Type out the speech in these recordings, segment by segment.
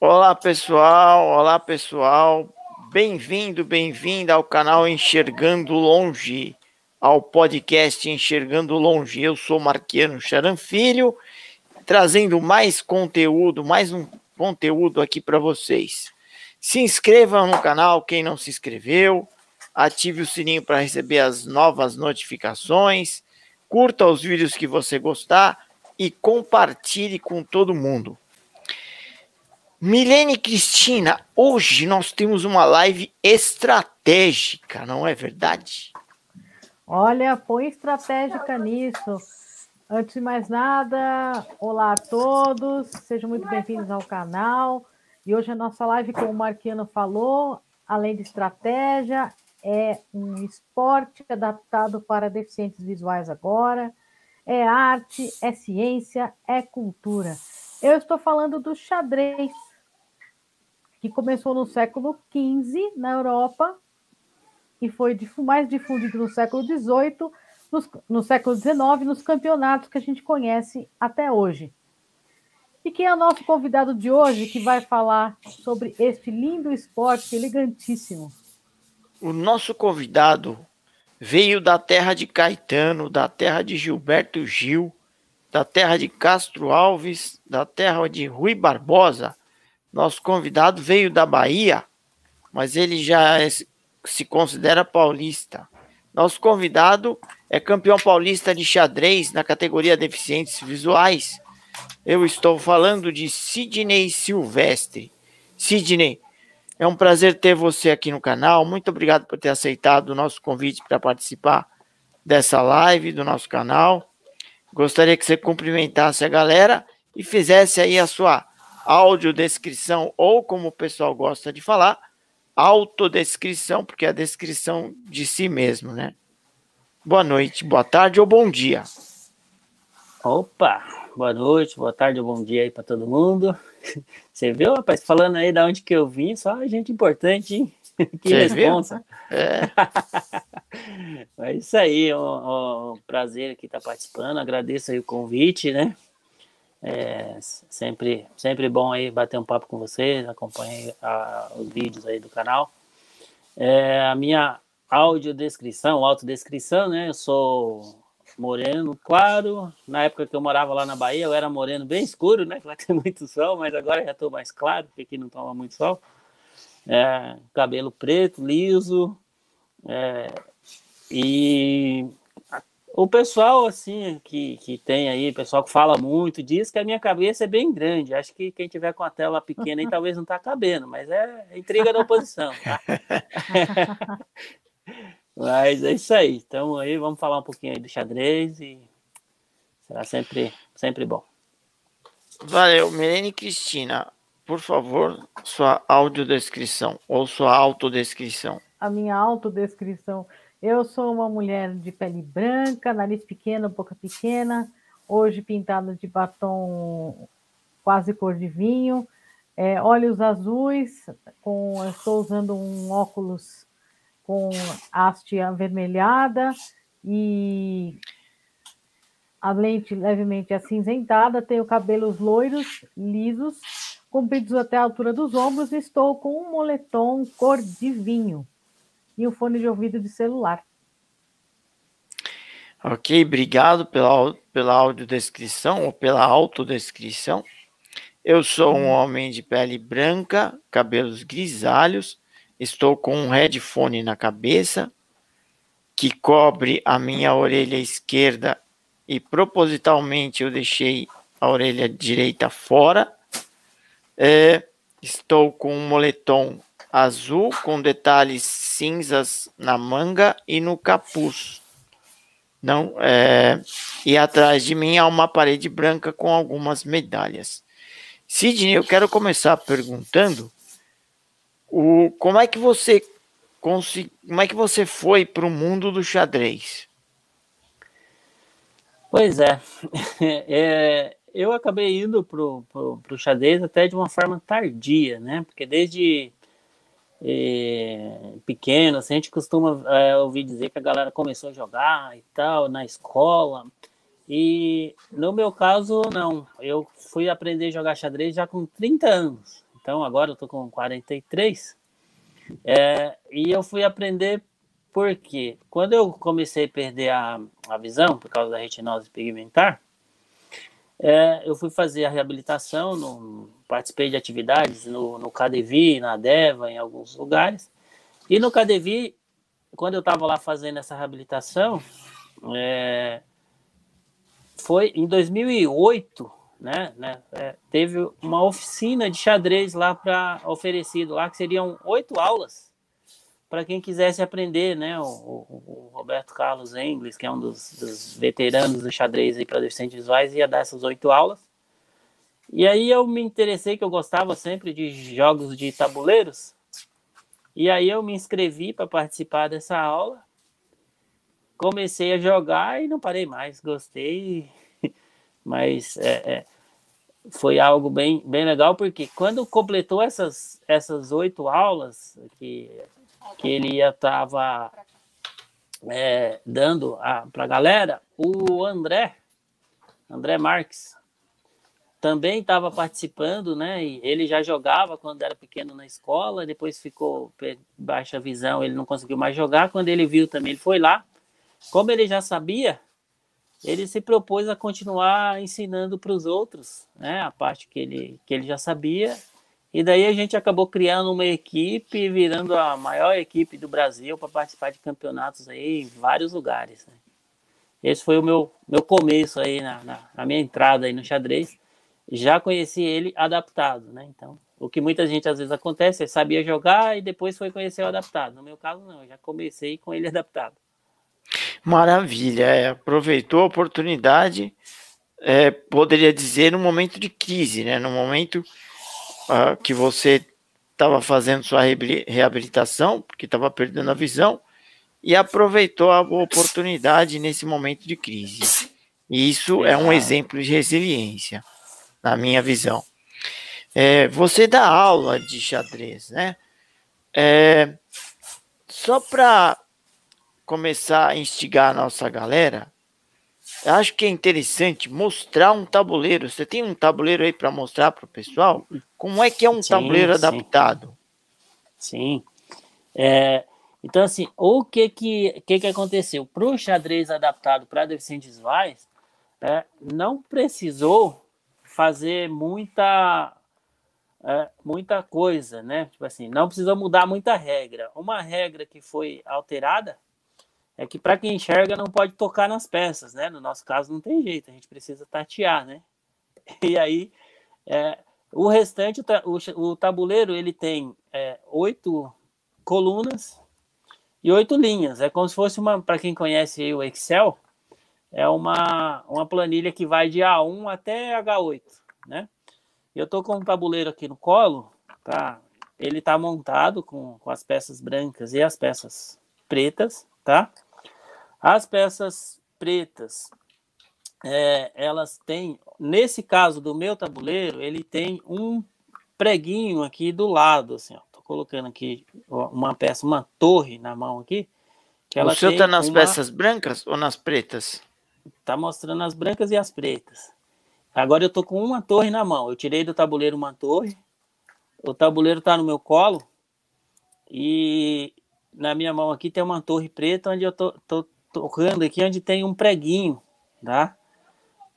Olá pessoal, olá pessoal, bem-vindo, bem-vinda ao canal Enxergando Longe, ao podcast Enxergando Longe. Eu sou Marquiano Charan Filho, trazendo mais conteúdo, mais um conteúdo aqui para vocês. Se inscrevam no canal, quem não se inscreveu, ative o sininho para receber as novas notificações, curta os vídeos que você gostar e compartilhe com todo mundo. Milene Cristina, hoje nós temos uma live estratégica, não é verdade? Olha, põe estratégica nisso. Antes de mais nada, olá a todos, sejam muito bem-vindos ao canal. E hoje a nossa live, como o Marquiano falou, além de estratégia, é um esporte adaptado para deficientes visuais agora, é arte, é ciência, é cultura. Eu estou falando do xadrez, que começou no século XV na Europa e foi mais difundido no século XVIII, no século XIX, nos campeonatos que a gente conhece até hoje. E quem é o nosso convidado de hoje que vai falar sobre este lindo esporte elegantíssimo? O nosso convidado veio da terra de Caetano, da terra de Gilberto Gil, da terra de Castro Alves, da terra de Rui Barbosa, nosso convidado veio da Bahia, mas ele já é, se considera paulista. Nosso convidado é campeão paulista de xadrez na categoria deficientes visuais. Eu estou falando de Sidney Silvestre. Sidney, é um prazer ter você aqui no canal. Muito obrigado por ter aceitado o nosso convite para participar dessa live do nosso canal. Gostaria que você cumprimentasse a galera e fizesse aí a sua audiodescrição, ou como o pessoal gosta de falar, autodescrição, porque é a descrição de si mesmo, né? Boa noite, boa tarde ou bom dia. Opa, boa noite, boa tarde ou bom dia aí para todo mundo. Você viu, rapaz, falando aí da onde que eu vim, só gente importante, hein? Que Você responsa. É. é isso aí, um, um prazer aqui estar participando, agradeço aí o convite, né? É sempre, sempre bom aí bater um papo com vocês, acompanhe a, os vídeos aí do canal. É, a minha audiodescrição, autodescrição, né? Eu sou moreno claro. Na época que eu morava lá na Bahia, eu era moreno bem escuro, né? Lá tem muito sol, mas agora já estou mais claro, porque aqui não toma muito sol. É, cabelo preto, liso. É, e o pessoal, assim, que, que tem aí, pessoal que fala muito, diz que a minha cabeça é bem grande. Acho que quem tiver com a tela pequena aí talvez não tá cabendo, mas é intriga da oposição, tá? mas é isso aí. Então aí vamos falar um pouquinho aí do xadrez e será sempre, sempre bom. Valeu, Milene Cristina. Por favor, sua audiodescrição ou sua autodescrição. A minha autodescrição. Eu sou uma mulher de pele branca, nariz pequeno, boca pequena, hoje pintada de batom quase cor de vinho, é, olhos azuis, com, estou usando um óculos com haste avermelhada e a lente levemente acinzentada, tenho cabelos loiros, lisos, compridos até a altura dos ombros, e estou com um moletom cor de vinho e o fone de ouvido de celular. Ok, obrigado pela, pela audiodescrição ou pela autodescrição. Eu sou um homem de pele branca, cabelos grisalhos, estou com um headphone na cabeça que cobre a minha orelha esquerda e propositalmente eu deixei a orelha direita fora. É, estou com um moletom azul com detalhes cinzas na manga e no capuz. Não, é, e atrás de mim há uma parede branca com algumas medalhas. Sidney, eu quero começar perguntando o, como é que você como é que você foi para o mundo do xadrez? Pois é, é eu acabei indo para o xadrez até de uma forma tardia, né? Porque desde pequeno, assim, a gente costuma é, ouvir dizer que a galera começou a jogar e tal, na escola. E no meu caso, não. Eu fui aprender a jogar xadrez já com 30 anos. Então agora eu tô com 43. É, e eu fui aprender porque quando eu comecei a perder a, a visão por causa da retinose pigmentar, é, eu fui fazer a reabilitação, no, participei de atividades no, no KDV, na DEVA, em alguns lugares. E no KDV, quando eu estava lá fazendo essa reabilitação, é, foi em 2008, né, né é, teve uma oficina de xadrez lá para oferecido lá que seriam oito aulas para quem quisesse aprender, né, o, o, o, Roberto Carlos Engles, que é um dos, dos veteranos do xadrez para deficientes visuais, ia dar essas oito aulas. E aí eu me interessei que eu gostava sempre de jogos de tabuleiros. E aí eu me inscrevi para participar dessa aula. Comecei a jogar e não parei mais. Gostei mas é, é, foi algo bem, bem legal, porque quando completou essas, essas oito aulas que, que ele ia estava é, dando para a galera, o André, André Marques, também estava participando, né? E ele já jogava quando era pequeno na escola, depois ficou baixa visão, ele não conseguiu mais jogar. Quando ele viu também, ele foi lá. Como ele já sabia, ele se propôs a continuar ensinando para os outros, né, a parte que ele, que ele já sabia, e daí a gente acabou criando uma equipe, virando a maior equipe do Brasil para participar de campeonatos aí em vários lugares. Né. Esse foi o meu, meu começo aí, na, na, na, minha entrada aí no xadrez. Já conheci ele adaptado, né, então... O que muita gente às vezes acontece, é sabia jogar e depois foi conhecer o adaptado. No meu caso, não, eu já comecei com ele adaptado. Maravilha, é, aproveitou a oportunidade, é, poderia dizer, no momento de crise, né? No momento uh, que você estava fazendo sua reabilitação, porque estava perdendo a visão, e aproveitou a oportunidade nesse momento de crise. E isso é um exemplo de resiliência, na minha visão. É, você dá aula de xadrez, né? É, só para começar a instigar a nossa galera, eu acho que é interessante mostrar um tabuleiro. Você tem um tabuleiro aí para mostrar para o pessoal? Como é que é um sim, tabuleiro sim. adaptado? Sim. É, então, assim, o que que, que, que aconteceu? Para o xadrez adaptado para deficientes visuais, é, não precisou fazer muita é, muita coisa, né? Tipo assim, não precisou mudar muita regra. Uma regra que foi alterada é que para quem enxerga não pode tocar nas peças, né? No nosso caso não tem jeito, a gente precisa tatear, né? E aí, é, o restante, o, o, tabuleiro, ele tem é, oito colunas e oito linhas. É como se fosse uma, para quem conhece o Excel, é uma, uma planilha que vai de A1 até H8, né? Eu tô com um tabuleiro aqui no colo, tá? Ele tá montado com, com as peças brancas e as peças pretas, tá? As peças pretas, é, elas têm, nesse caso do meu tabuleiro, ele tem um preguinho aqui do lado, assim, ó. Tô colocando aqui uma peça, uma torre na mão aqui. Que ela o seu tá nas uma... peças brancas ou nas pretas? Tá mostrando as brancas e as pretas. Agora eu tô com uma torre na mão. Eu tirei do tabuleiro uma torre. O tabuleiro tá no meu colo. E na minha mão aqui tem uma torre preta onde eu tô, tô tocando aqui onde tem um preguinho, tá?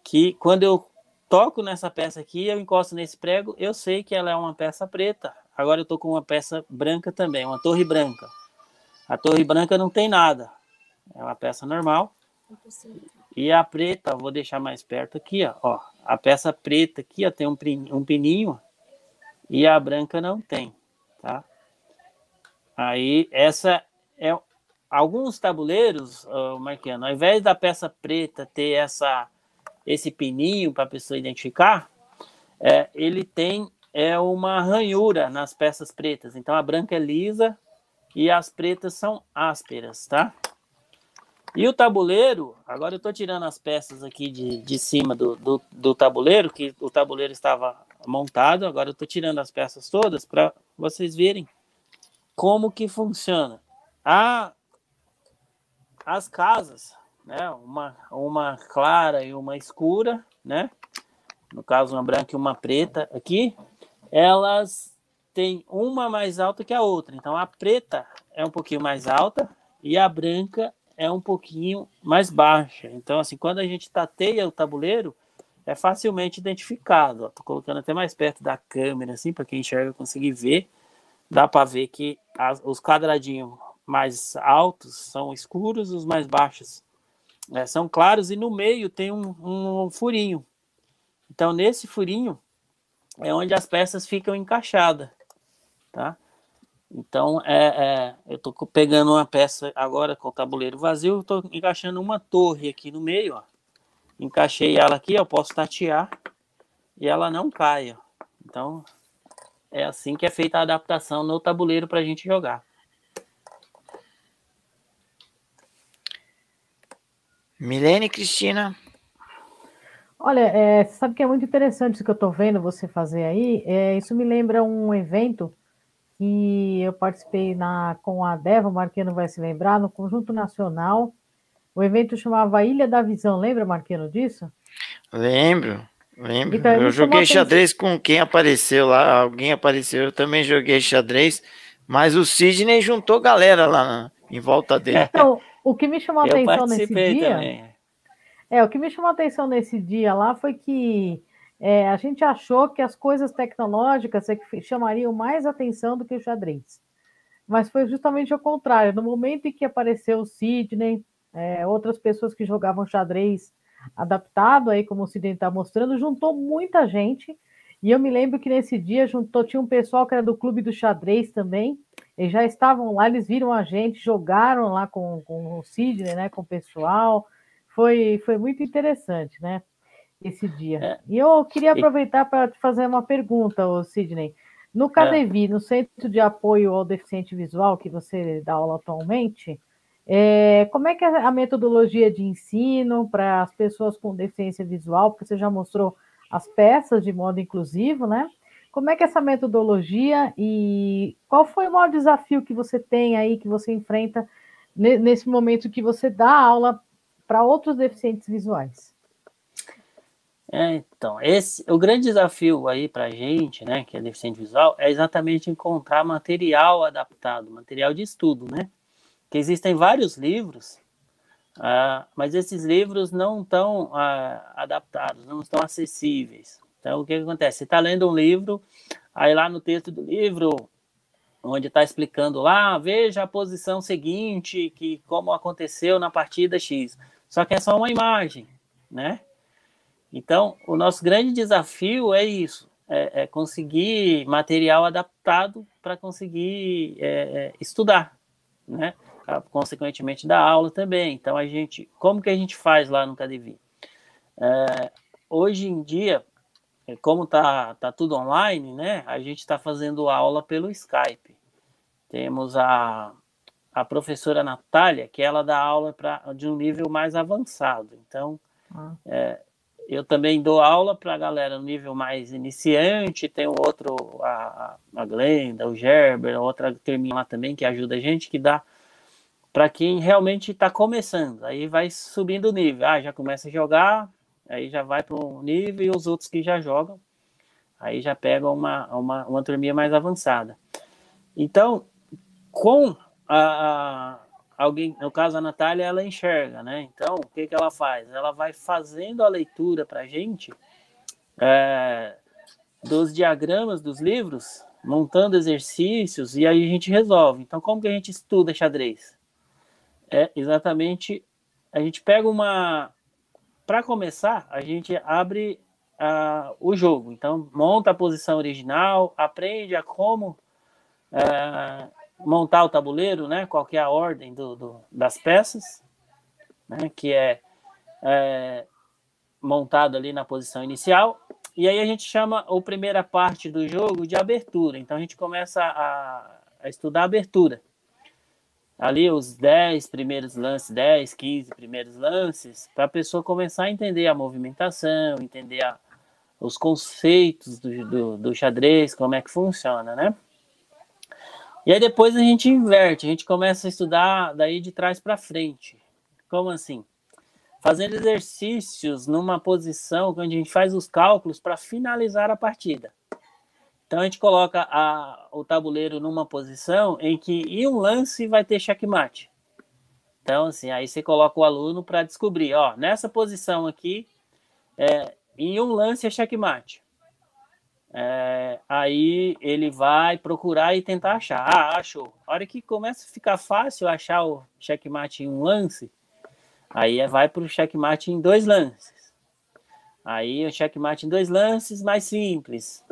Que quando eu toco nessa peça aqui, eu encosto nesse prego, eu sei que ela é uma peça preta. Agora eu tô com uma peça branca também, uma torre branca. A torre branca não tem nada. É uma peça normal. E a preta, vou deixar mais perto aqui, ó. ó a peça preta aqui, ó, tem um, um pininho e a branca não tem, tá? Aí essa é alguns tabuleiros, Marquiano, ao invés da peça preta ter essa, esse pininho para a pessoa identificar, é, ele tem é uma ranhura nas peças pretas. Então a branca é lisa e as pretas são ásperas, tá? E o tabuleiro, agora eu estou tirando as peças aqui de, de cima do, do, do tabuleiro, que o tabuleiro estava montado, agora eu estou tirando as peças todas para vocês verem como que funciona. A, as casas, né? Uma, uma clara e uma escura, né? No caso, uma branca e uma preta aqui, elas tem uma mais alta que a outra. Então a preta é um pouquinho mais alta e a branca é um pouquinho mais baixa. Então, assim, quando a gente tateia o tabuleiro, é facilmente identificado. Estou colocando até mais perto da câmera, assim, para quem enxerga conseguir ver. Dá para ver que as, os quadradinhos mais altos são escuros, os mais baixos é, são claros, e no meio tem um, um furinho. Então, nesse furinho é onde as peças ficam encaixadas, tá? Então, é, é eu estou pegando uma peça agora com o tabuleiro vazio, estou encaixando uma torre aqui no meio, ó. Encaixei ela aqui, eu posso tatear e ela não cai, ó. Então, é assim que é feita a adaptação no tabuleiro para a gente jogar. Milene Cristina. Olha, é, sabe que é muito interessante isso que eu estou vendo você fazer aí? É, isso me lembra um evento que eu participei na, com a Deva, o Marquino vai se lembrar, no Conjunto Nacional. O evento chamava Ilha da Visão, lembra, Marquino, disso? Lembro, lembro. Então, eu joguei xadrez com quem apareceu lá, alguém apareceu, eu também joguei xadrez, mas o Sidney juntou galera lá na, em volta dele. Então, o que me chamou a atenção nesse dia... Também é, o que me chamou a atenção nesse dia lá foi que é, a gente achou que as coisas tecnológicas é chamariam mais atenção do que o xadrez. Mas foi justamente o contrário. No momento em que apareceu o Sidney, é, outras pessoas que jogavam xadrez adaptado, aí como o Sidney está mostrando, juntou muita gente. E eu me lembro que nesse dia juntou, tinha um pessoal que era do clube do xadrez também. Eles já estavam lá, eles viram a gente, jogaram lá com, com o Sidney, né, com o pessoal foi, foi muito interessante, né? Esse dia. É. E eu queria aproveitar para te fazer uma pergunta, Sidney. No CADEVI, é. no Centro de Apoio ao Deficiente Visual, que você dá aula atualmente, é, como é que é a metodologia de ensino para as pessoas com deficiência visual? Porque você já mostrou as peças de modo inclusivo, né? Como é que é essa metodologia e qual foi o maior desafio que você tem aí, que você enfrenta nesse momento que você dá aula para outros deficientes visuais? É, então, esse, o grande desafio aí para a gente, né, que é deficiente visual, é exatamente encontrar material adaptado, material de estudo, né? Que existem vários livros, uh, mas esses livros não estão uh, adaptados, não estão acessíveis. Então, o que, que acontece? Você está lendo um livro, aí lá no texto do livro, onde está explicando lá, veja a posição seguinte, que como aconteceu na partida X. Só que é só uma imagem, né? Então, o nosso grande desafio é isso, é, é conseguir material adaptado para conseguir é, é, estudar, né? Consequentemente, da aula também. Então, a gente, como que a gente faz lá no Cadevi? É, hoje em dia, é, como tá, tá tudo online, né? A gente está fazendo aula pelo Skype. Temos a, a professora Natália, que ela dá aula pra, de um nível mais avançado. Então, ah. é, eu também dou aula para a galera no nível mais iniciante, tem o outro, a, a Glenda, o Gerber, outra termina lá também, que ajuda a gente, que dá para quem realmente está começando. Aí vai subindo o nível. Ah, já começa a jogar, aí já vai para um nível, e os outros que já jogam, aí já pegam uma, uma, uma turminha mais avançada. Então, com a, a, alguém, no caso a Natália, ela enxerga, né? Então, o que, que ela faz? Ela vai fazendo a leitura para a gente é, dos diagramas dos livros, montando exercícios e aí a gente resolve. Então, como que a gente estuda xadrez? É exatamente, a gente pega uma... Para começar, a gente abre uh, o jogo. Então, monta a posição original, aprende a como... Uh, montar o tabuleiro, né? Qual é a ordem do, do das peças, né? Que é, é, montado ali na posição inicial. E aí a gente chama a primeira parte do jogo de abertura. Então a gente começa a, a estudar a abertura. Ali os 10 primeiros lances, 10, 15 primeiros lances, para a pessoa começar a entender a movimentação, entender a, os conceitos do, do, do xadrez, como é que funciona, né? E aí depois a gente inverte, a gente começa a estudar daí de trás para frente. Como assim? Fazendo exercícios numa posição onde a gente faz os cálculos para finalizar a partida. Então a gente coloca a, o tabuleiro numa posição em que em um lance vai ter checkmate. Então, assim, aí você coloca o aluno para descobrir, ó, nessa posição aqui, é, em um lance é checkmate. É, aí ele vai procurar e tentar achar. Ah, achou. A hora que começa a ficar fácil achar o checkmate em um lance, aí vai para o checkmate em dois lances. Aí o checkmate em dois lances mais simples.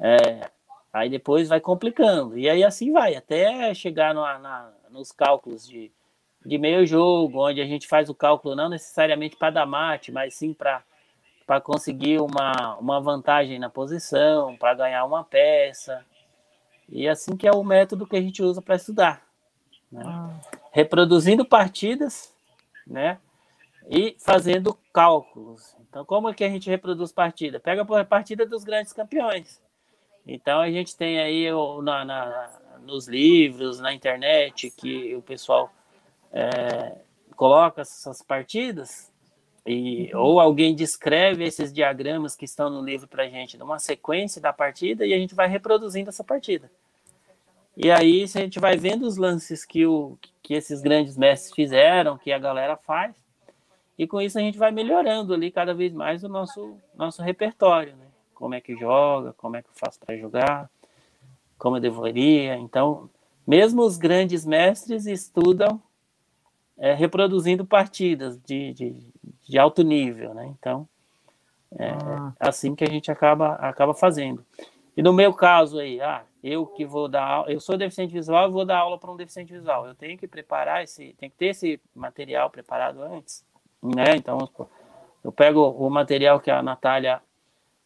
É, aí depois vai complicando. E aí assim vai, até chegar no, na, nos cálculos de, de meio jogo, onde a gente faz o cálculo não necessariamente para dar mate, mas sim para para conseguir uma, uma vantagem na posição, para ganhar uma peça. E assim que é o método que a gente usa para estudar. Né? Ah. Reproduzindo partidas, né? E fazendo cálculos. Então, como é que a gente reproduz partida? Pega a partida dos grandes campeões. Então, a gente tem aí na, na nos livros, na internet, que o pessoal é, coloca essas partidas e, ou alguém descreve esses diagramas que estão no livro para a gente, numa sequência da partida, e a gente vai reproduzindo essa partida. E aí a gente vai vendo os lances que, o, que esses grandes mestres fizeram, que a galera faz, e com isso a gente vai melhorando ali cada vez mais o nosso, nosso repertório, né? Como é que joga, como é que eu faço para jogar, como eu deveria. Então, mesmo os grandes mestres estudam é, reproduzindo partidas de, de, de, alto nível, né? Então, é ah. assim que a gente acaba, acaba fazendo. E no meu caso aí, ah, eu que vou dar aula, eu sou deficiente visual e vou dar aula para um deficiente visual. Eu tenho que preparar esse, tem que ter esse material preparado antes, né? Então, eu pego o material que a Natália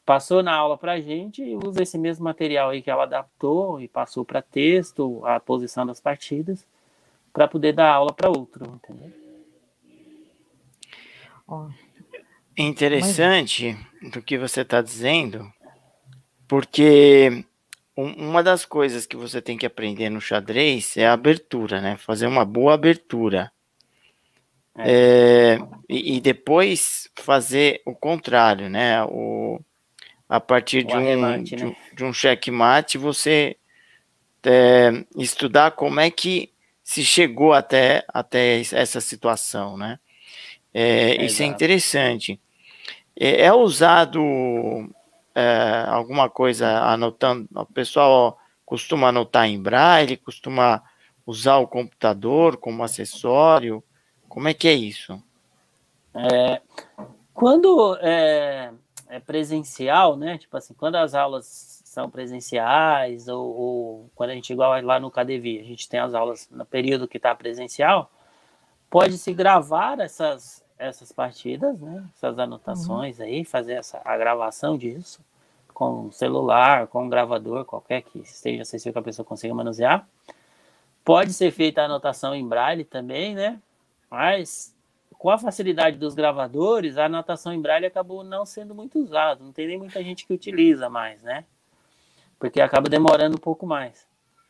passou na aula para a gente e uso esse mesmo material aí que ela adaptou e passou para texto, a posição das partidas, para poder dar aula para outro, entendeu? Interessante Mas... do que você está dizendo, porque uma das coisas que você tem que aprender no xadrez é a abertura, né? Fazer uma boa abertura. É. É, e, e, depois fazer o contrário, né? O, a partir de um, de, né? de um checkmate, você é, estudar como é que se chegou até, até essa situação, né? É, isso é interessante. É, é usado é, alguma coisa anotando, o pessoal costuma anotar em braille, costuma usar o computador como acessório, como é que é isso? É, quando é, é presencial, né? Tipo assim, quando as aulas são presenciais, ou, ou, quando a gente, igual lá no KDV, a gente tem as aulas no período que está presencial, pode se gravar essas, essas partidas, né? essas anotações uhum. aí, fazer essa, a gravação disso com celular, com um gravador, qualquer que esteja acessível que a pessoa consiga manusear. Pode ser feita a anotação em braille também, né? Mas com a facilidade dos gravadores, a anotação em braille acabou não sendo muito usada. Não tem nem muita gente que utiliza mais, né? porque acaba demorando um pouco mais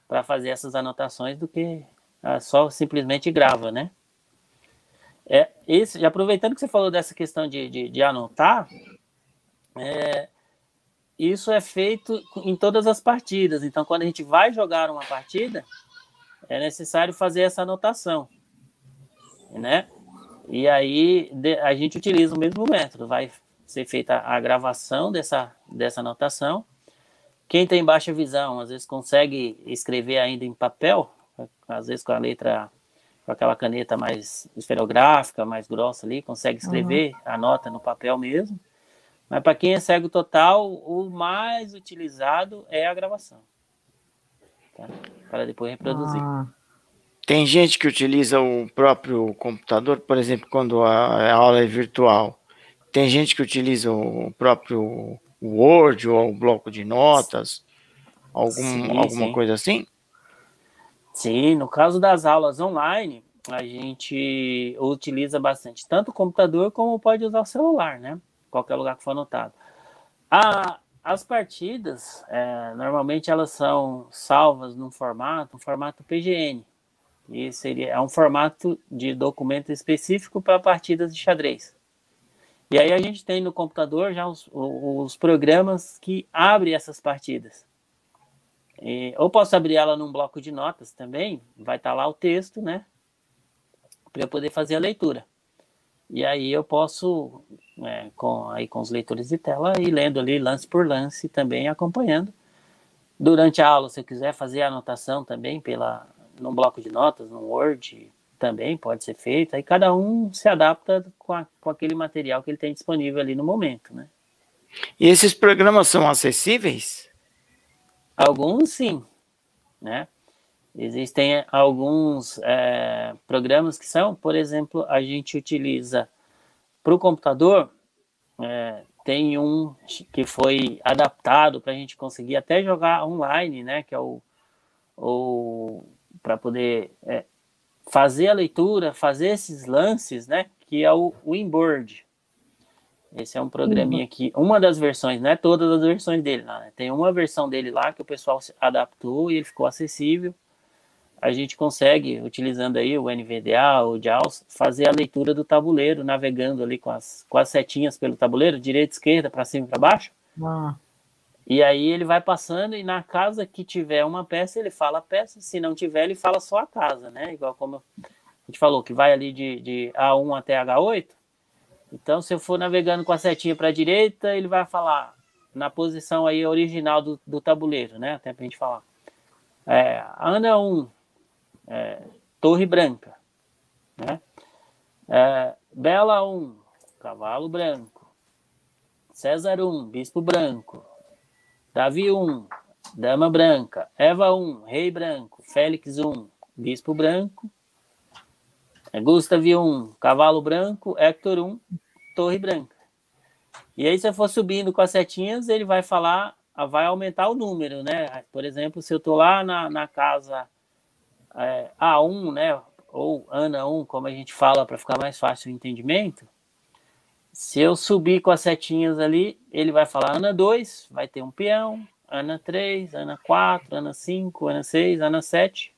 para fazer essas anotações do que ah, só simplesmente grava, né? É, esse, aproveitando que você falou dessa questão de, de, de anotar, é, isso é feito em todas as partidas. Então, quando a gente vai jogar uma partida, é necessário fazer essa anotação, né? E aí a gente utiliza o mesmo método. Vai ser feita a gravação dessa, dessa anotação quem tem baixa visão, às vezes consegue escrever ainda em papel, às vezes com a letra, com aquela caneta mais esferográfica, mais grossa ali, consegue escrever uhum. a nota no papel mesmo. Mas para quem é cego total, o mais utilizado é a gravação. Tá? Para depois reproduzir. Ah. Tem gente que utiliza o próprio computador, por exemplo, quando a aula é virtual. Tem gente que utiliza o próprio Word ou um bloco de notas, algum, sim, alguma sim. coisa assim? Sim, no caso das aulas online, a gente utiliza bastante tanto o computador como pode usar o celular, né? Qualquer lugar que for anotado. A, as partidas, é, normalmente elas são salvas num formato, um formato PGN. E seria é um formato de documento específico para partidas de xadrez. E aí a gente tem no computador já os, os programas que abrem essas partidas. E, ou posso abrir ela num bloco de notas também, vai estar tá lá o texto, né? Para eu poder fazer a leitura. E aí eu posso, é, com, aí com os leitores de tela, ir lendo ali lance por lance também, acompanhando. Durante a aula, se eu quiser fazer a anotação também pela, num bloco de notas, no Word, também pode ser feito. Aí cada um se adapta com, a, com aquele material que ele tem disponível ali no momento, né? E esses programas são acessíveis? Alguns sim, né? Existem alguns é, programas que são, por exemplo, a gente utiliza para o computador, é, tem um que foi adaptado para a gente conseguir até jogar online, né? Que é o, o para poder é, fazer a leitura, fazer esses lances, né? Que é o, o Inboard. Esse é um programinha que, uma das versões, não é todas as versões dele, não, né? tem uma versão dele lá que o pessoal adaptou e ele ficou acessível. A gente consegue, utilizando aí o NVDA, o JAWS, fazer a leitura do tabuleiro, navegando ali com as, com as setinhas pelo tabuleiro, direita, esquerda, para cima e para baixo. Ah. E aí ele vai passando e na casa que tiver uma peça, ele fala a peça, se não tiver, ele fala só a casa, né? Igual como a gente falou, que vai ali de, de A1 até H8. Então, se eu for navegando com a setinha para a direita, ele vai falar na posição aí original do, do tabuleiro, né? Até para a gente falar. É, Ana 1, é, Torre Branca, né? É, Bela 1, Cavalo Branco. César 1, Bispo Branco. Davi 1, Dama Branca. Eva 1, Rei Branco. Félix 1, Bispo Branco. Gustav 1, Cavalo Branco. Hector 1, Torre Branca. E aí, se eu for subindo com as setinhas, ele vai falar, vai aumentar o número, né? Por exemplo, se eu tô lá na, na casa é, A1, né? Ou Ana 1, como a gente fala para ficar mais fácil o entendimento, se eu subir com as setinhas ali, ele vai falar Ana 2, vai ter um peão, Ana 3, Ana 4, Ana 5, Ana 6, Ana 7,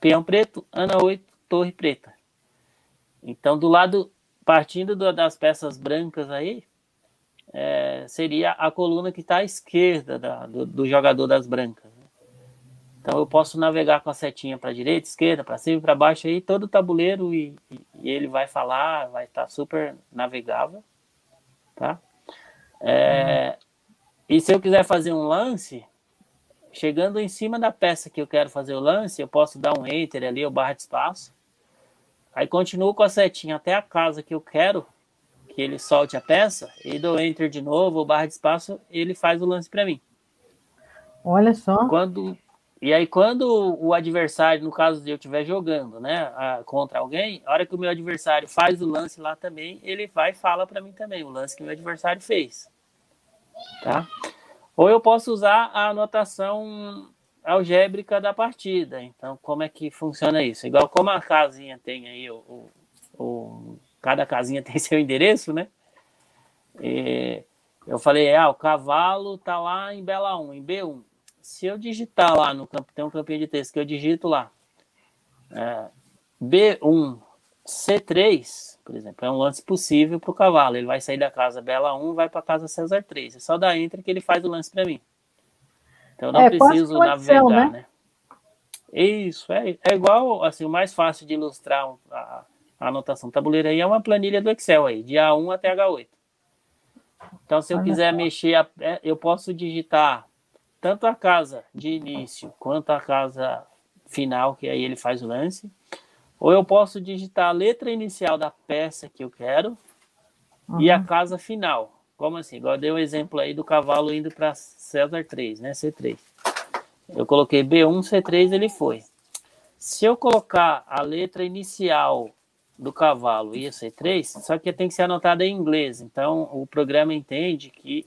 peão preto, Ana 8, torre preta. Então, do lado, partindo do, das peças brancas aí, é, seria a coluna que está à esquerda da, do, do, jogador das brancas. Né? Então, eu posso navegar com a setinha para direita, esquerda, para cima e para baixo aí, todo o tabuleiro e, e ele vai falar, vai estar tá super navegável, tá? É, e se eu quiser fazer um lance, chegando em cima da peça que eu quero fazer o lance, eu posso dar um enter ali, ou barra de espaço. Aí continuo com a setinha até a casa que eu quero que ele solte a peça, e dou enter de novo, ou barra de espaço, ele faz o lance para mim. Olha só. Quando e aí, quando o adversário, no caso de eu estiver jogando, né, a, contra alguém, a hora que o meu adversário faz o lance lá também, ele vai e fala para mim também o lance que o meu adversário fez. Tá? Ou eu posso usar a anotação algébrica da partida. Então, como é que funciona isso? Igual como a casinha tem aí, o, o, o cada casinha tem seu endereço, né? E eu falei, ah, o cavalo tá lá em Bela 1, em B1 se eu digitar lá no campo, tem um campinho de texto que eu digito lá, é, B1, C3, por exemplo, é um lance possível para o cavalo. Ele vai sair da casa Bela 1 vai para a casa César 3. É só dar enter que ele faz o lance para mim. Então não é, preciso navegar, né? né? Isso, é, é igual, assim, o mais fácil de ilustrar a, a anotação tabuleira aí é uma planilha do Excel aí, de A1 até H8. Então, se eu quiser mexer, é, eu posso digitar tanto a casa de início quanto a casa final, que aí ele faz o lance. Ou eu posso digitar a letra inicial da peça que eu quero uhum. e a casa final. Como assim? Igual eu dei o um exemplo aí do cavalo indo para César 3, né? C3. Eu coloquei B1, C3, ele foi. Se eu colocar a letra inicial do cavalo e a C3, só que tem que ser anotada em inglês. Então, o programa entende que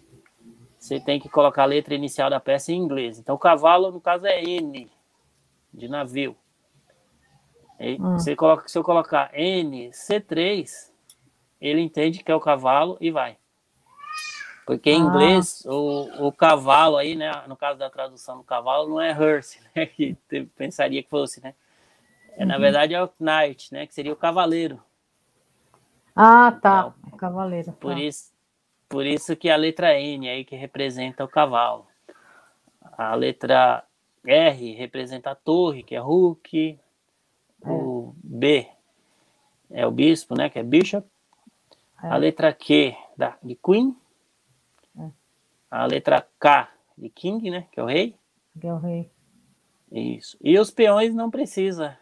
você tem que colocar a letra inicial da peça em inglês. Então, o cavalo, no caso, é N, de navio. Hum. Você coloca, se eu colocar N, C3, ele entende que é o cavalo e vai. Porque em ah. inglês, o, o cavalo aí, né, no caso da tradução do cavalo, não é hearse, né, que pensaria que fosse, né? É, uhum. Na verdade é o knight, né, que seria o cavaleiro. Ah, tá, então, o cavaleiro. Por tá. isso, por isso que a letra N aí que representa o cavalo. A letra R representa a torre, que é Hulk. É. O B é o bispo, né? Que é Bishop. É. A letra Q da, de Queen. A letra K de King, né? Que é o rei. Que é o rei. Isso. E os peões não precisa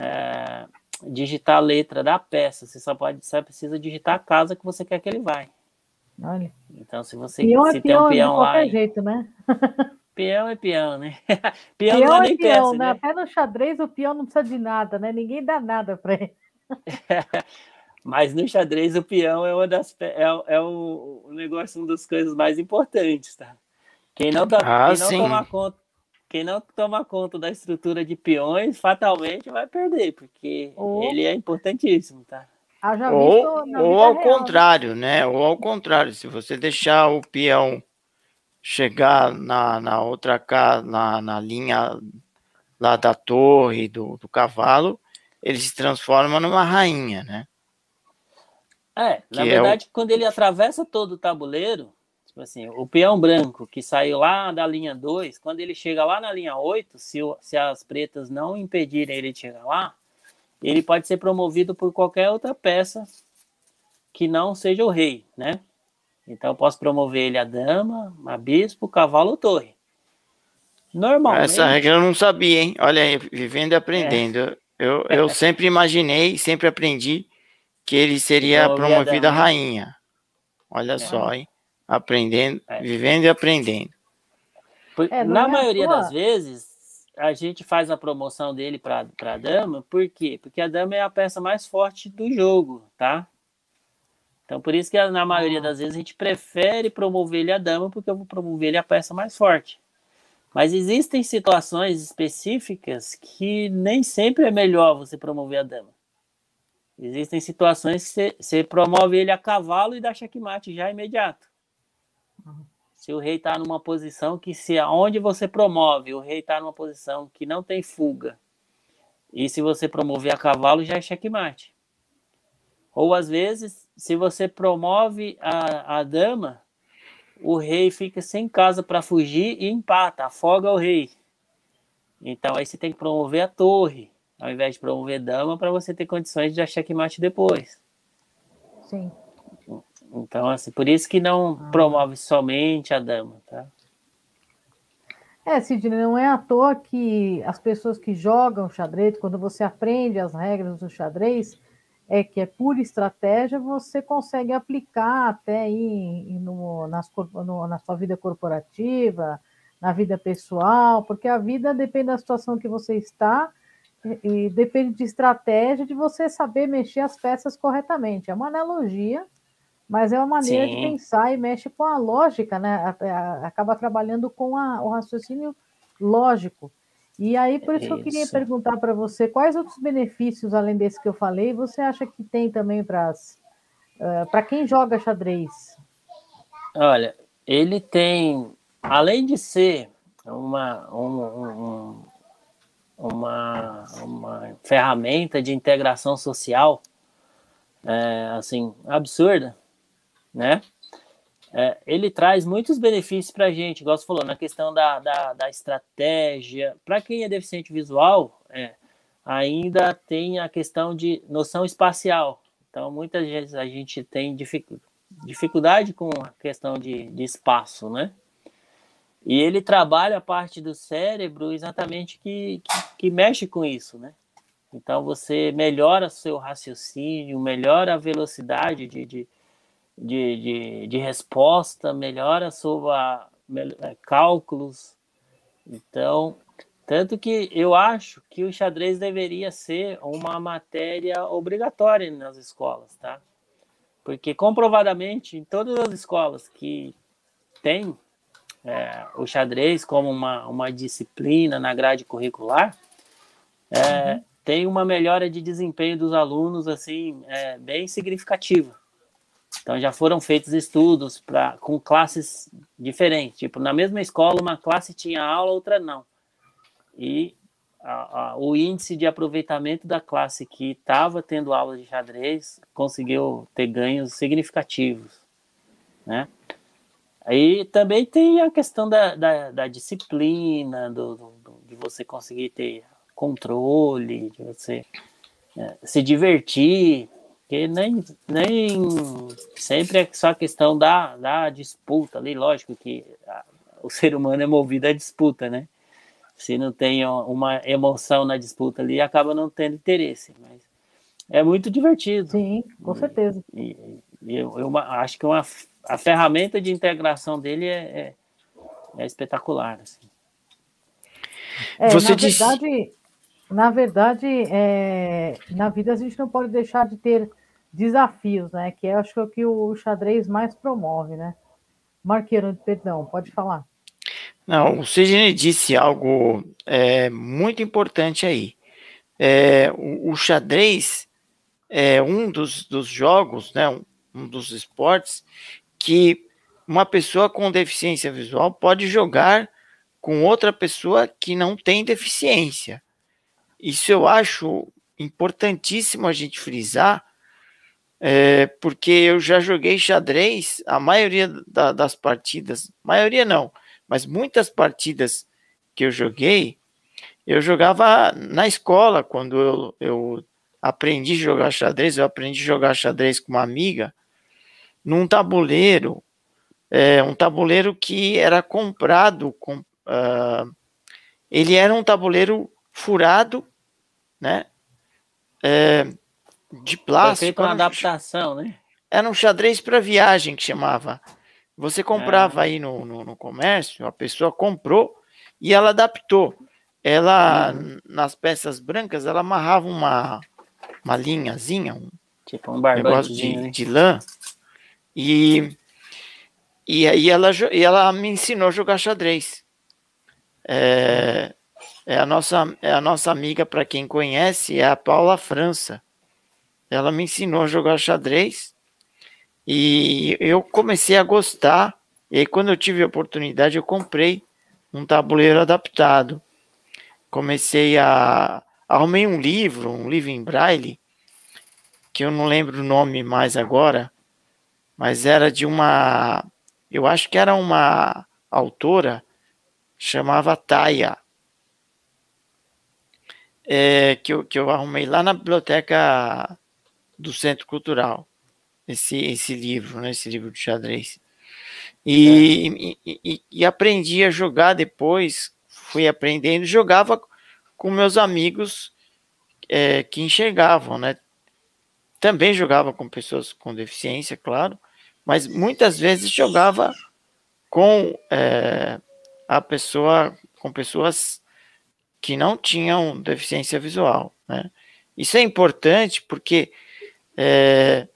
é, digitar a letra da peça. Você só pode, só precisa digitar a casa que você quer que ele vai. Olha. Então, se você peão é se é tem peão um peão lá, jeito, né? peão é peão, né? peão, peão não é, é nem peão, peça, né? né? Até no xadrez o peão não precisa de nada, né? Ninguém dá nada para ele. Mas no xadrez o peão é uma das é, é o, o negócio uma das coisas mais importantes, tá? Quem não, tá, ah, quem não sim. toma conta quem não toma conta da estrutura de peões fatalmente vai perder, porque oh. ele é importantíssimo, tá? ou, ou ao real. contrário, né? Ou ao contrário, se você deixar o peão chegar na, na outra casa, na, na linha lá da torre do, do cavalo, ele se transforma numa rainha, né? É, na verdade, é o... quando ele atravessa todo o tabuleiro, tipo assim, o peão branco que saiu lá da linha 2, quando ele chega lá na linha 8, se, se as pretas não impedirem ele de chegar lá, ele pode ser promovido por qualquer outra peça que não seja o rei, né? Então eu posso promover ele a dama, a bispo, cavalo ou torre. Normalmente. Essa regra eu não sabia, hein? Olha aí, vivendo e aprendendo. É. Eu, eu sempre imaginei, sempre aprendi que ele seria promovido a, a rainha. Olha é. só, hein? Aprendendo, é. vivendo e aprendendo. É, na é maioria das vezes, a gente faz a promoção dele para a dama, por quê? Porque a dama é a peça mais forte do jogo, tá? Então, por isso que na maioria das vezes a gente prefere promover ele a dama, porque eu vou promover ele a peça mais forte. Mas existem situações específicas que nem sempre é melhor você promover a dama. Existem situações que você, promove ele a cavalo e dá checkmate já imediato. Uhum. Se o rei está numa posição que, se aonde você promove, o rei está numa posição que não tem fuga, e se você promover a cavalo, já é checkmate. Ou às vezes, se você promove a, a dama, o rei fica sem casa para fugir e empata, afoga o rei. Então aí você tem que promover a torre, ao invés de promover dama, para você ter condições de dar checkmate depois. Sim. Então, assim, por isso que não ah. promove somente a dama, tá? É, Sidney, não é à toa que as pessoas que jogam xadrez, quando você aprende as regras do xadrez, é que é pura estratégia, você consegue aplicar até aí no, nas, no, na sua vida corporativa, na vida pessoal, porque a vida depende da situação que você está e, depende de estratégia, de você saber mexer as peças corretamente. É uma analogia, mas é uma maneira Sim. de pensar e mexe com a lógica, né? Acaba trabalhando com a, o raciocínio lógico. E aí, por isso, isso. eu queria perguntar para você quais outros benefícios, além desse que eu falei, você acha que tem também para uh, para quem joga xadrez? Olha, ele tem, além de ser uma, um, um, uma, uma ferramenta de integração social, é, assim, absurda, né? É, ele traz muitos benefícios para a gente, igual você falou, na questão da, da, da estratégia. Para quem é deficiente visual, é, ainda tem a questão de noção espacial. Então, muitas vezes a gente tem dificuldade com a questão de, de espaço, né? E ele trabalha a parte do cérebro exatamente que, que, que mexe com isso, né? Então, você melhora seu raciocínio, melhora a velocidade de, de de, de, de resposta, melhora sobre a, é, cálculos. Então, tanto que eu acho que o xadrez deveria ser uma matéria obrigatória nas escolas, tá? Porque comprovadamente, em todas as escolas que tem é, o xadrez como uma, uma disciplina na grade curricular, é, uhum. tem uma melhora de desempenho dos alunos assim é, bem significativa. Então já foram feitos estudos para com classes diferentes. Tipo, na mesma escola, uma classe tinha aula, outra não. E a, a, o índice de aproveitamento da classe que estava tendo aula de xadrez conseguiu ter ganhos significativos, né? Aí também tem a questão da, da, da disciplina, do, do, de você conseguir ter controle, de você é, se divertir, que nem, nem sempre é só questão da, da disputa ali, lógico que a, o ser humano é movido à disputa, né? Se não tem uma emoção na disputa ali, acaba não tendo interesse, mas é muito divertido. Sim, com certeza. E, e eu, eu, acho que uma, a ferramenta de integração dele é, é, é espetacular. Assim. É, Você na disse... verdade, na verdade, é, na vida a gente não pode deixar de ter desafios, né? Que é, acho que é o que o xadrez mais promove, né? Marqueiro, perdão, pode falar. Não, o Sidney disse algo é, muito importante aí. É, o, o, xadrez é um dos, dos jogos, né, um, um dos esportes que uma pessoa com deficiência visual pode jogar com outra pessoa que não tem deficiência. Isso eu acho importantíssimo a gente frisar, é, porque eu já joguei xadrez, a maioria da, das partidas, maioria não, mas muitas partidas que eu joguei, eu jogava na escola, quando eu, eu aprendi a jogar xadrez, eu aprendi a jogar xadrez com uma amiga, num tabuleiro, é, um tabuleiro que era comprado, com, uh, ele era um tabuleiro furado, né? É, de plástico. Foi feito uma adaptação, né? Era um xadrez para viagem que chamava. Você comprava é. aí no, no, no, comércio, a pessoa comprou e ela adaptou. Ela, uhum. nas peças brancas, ela amarrava uma, uma linhazinha, um, tipo um negócio de, né? de lã. E, e aí ela, e ela me ensinou a jogar xadrez. É, é a nossa, é a nossa amiga, para quem conhece, é a Paula França. Ela me ensinou a jogar xadrez e eu comecei a gostar. E aí, quando eu tive a oportunidade, eu comprei um tabuleiro adaptado. Comecei a. Arrumei um livro, um livro em braille, que eu não lembro o nome mais agora, mas era de uma. Eu acho que era uma autora, chamava Taia. É, que, eu, que eu arrumei lá na biblioteca do Centro Cultural esse, esse livro, né, esse livro de xadrez. E, é. e, e, e, aprendi a jogar depois, fui aprendendo, jogava com meus amigos é, que enxergavam, né? Também jogava com pessoas com deficiência, claro, mas muitas vezes jogava com é, a pessoa, com pessoas que não tinham deficiência visual, né? Isso é importante porque é,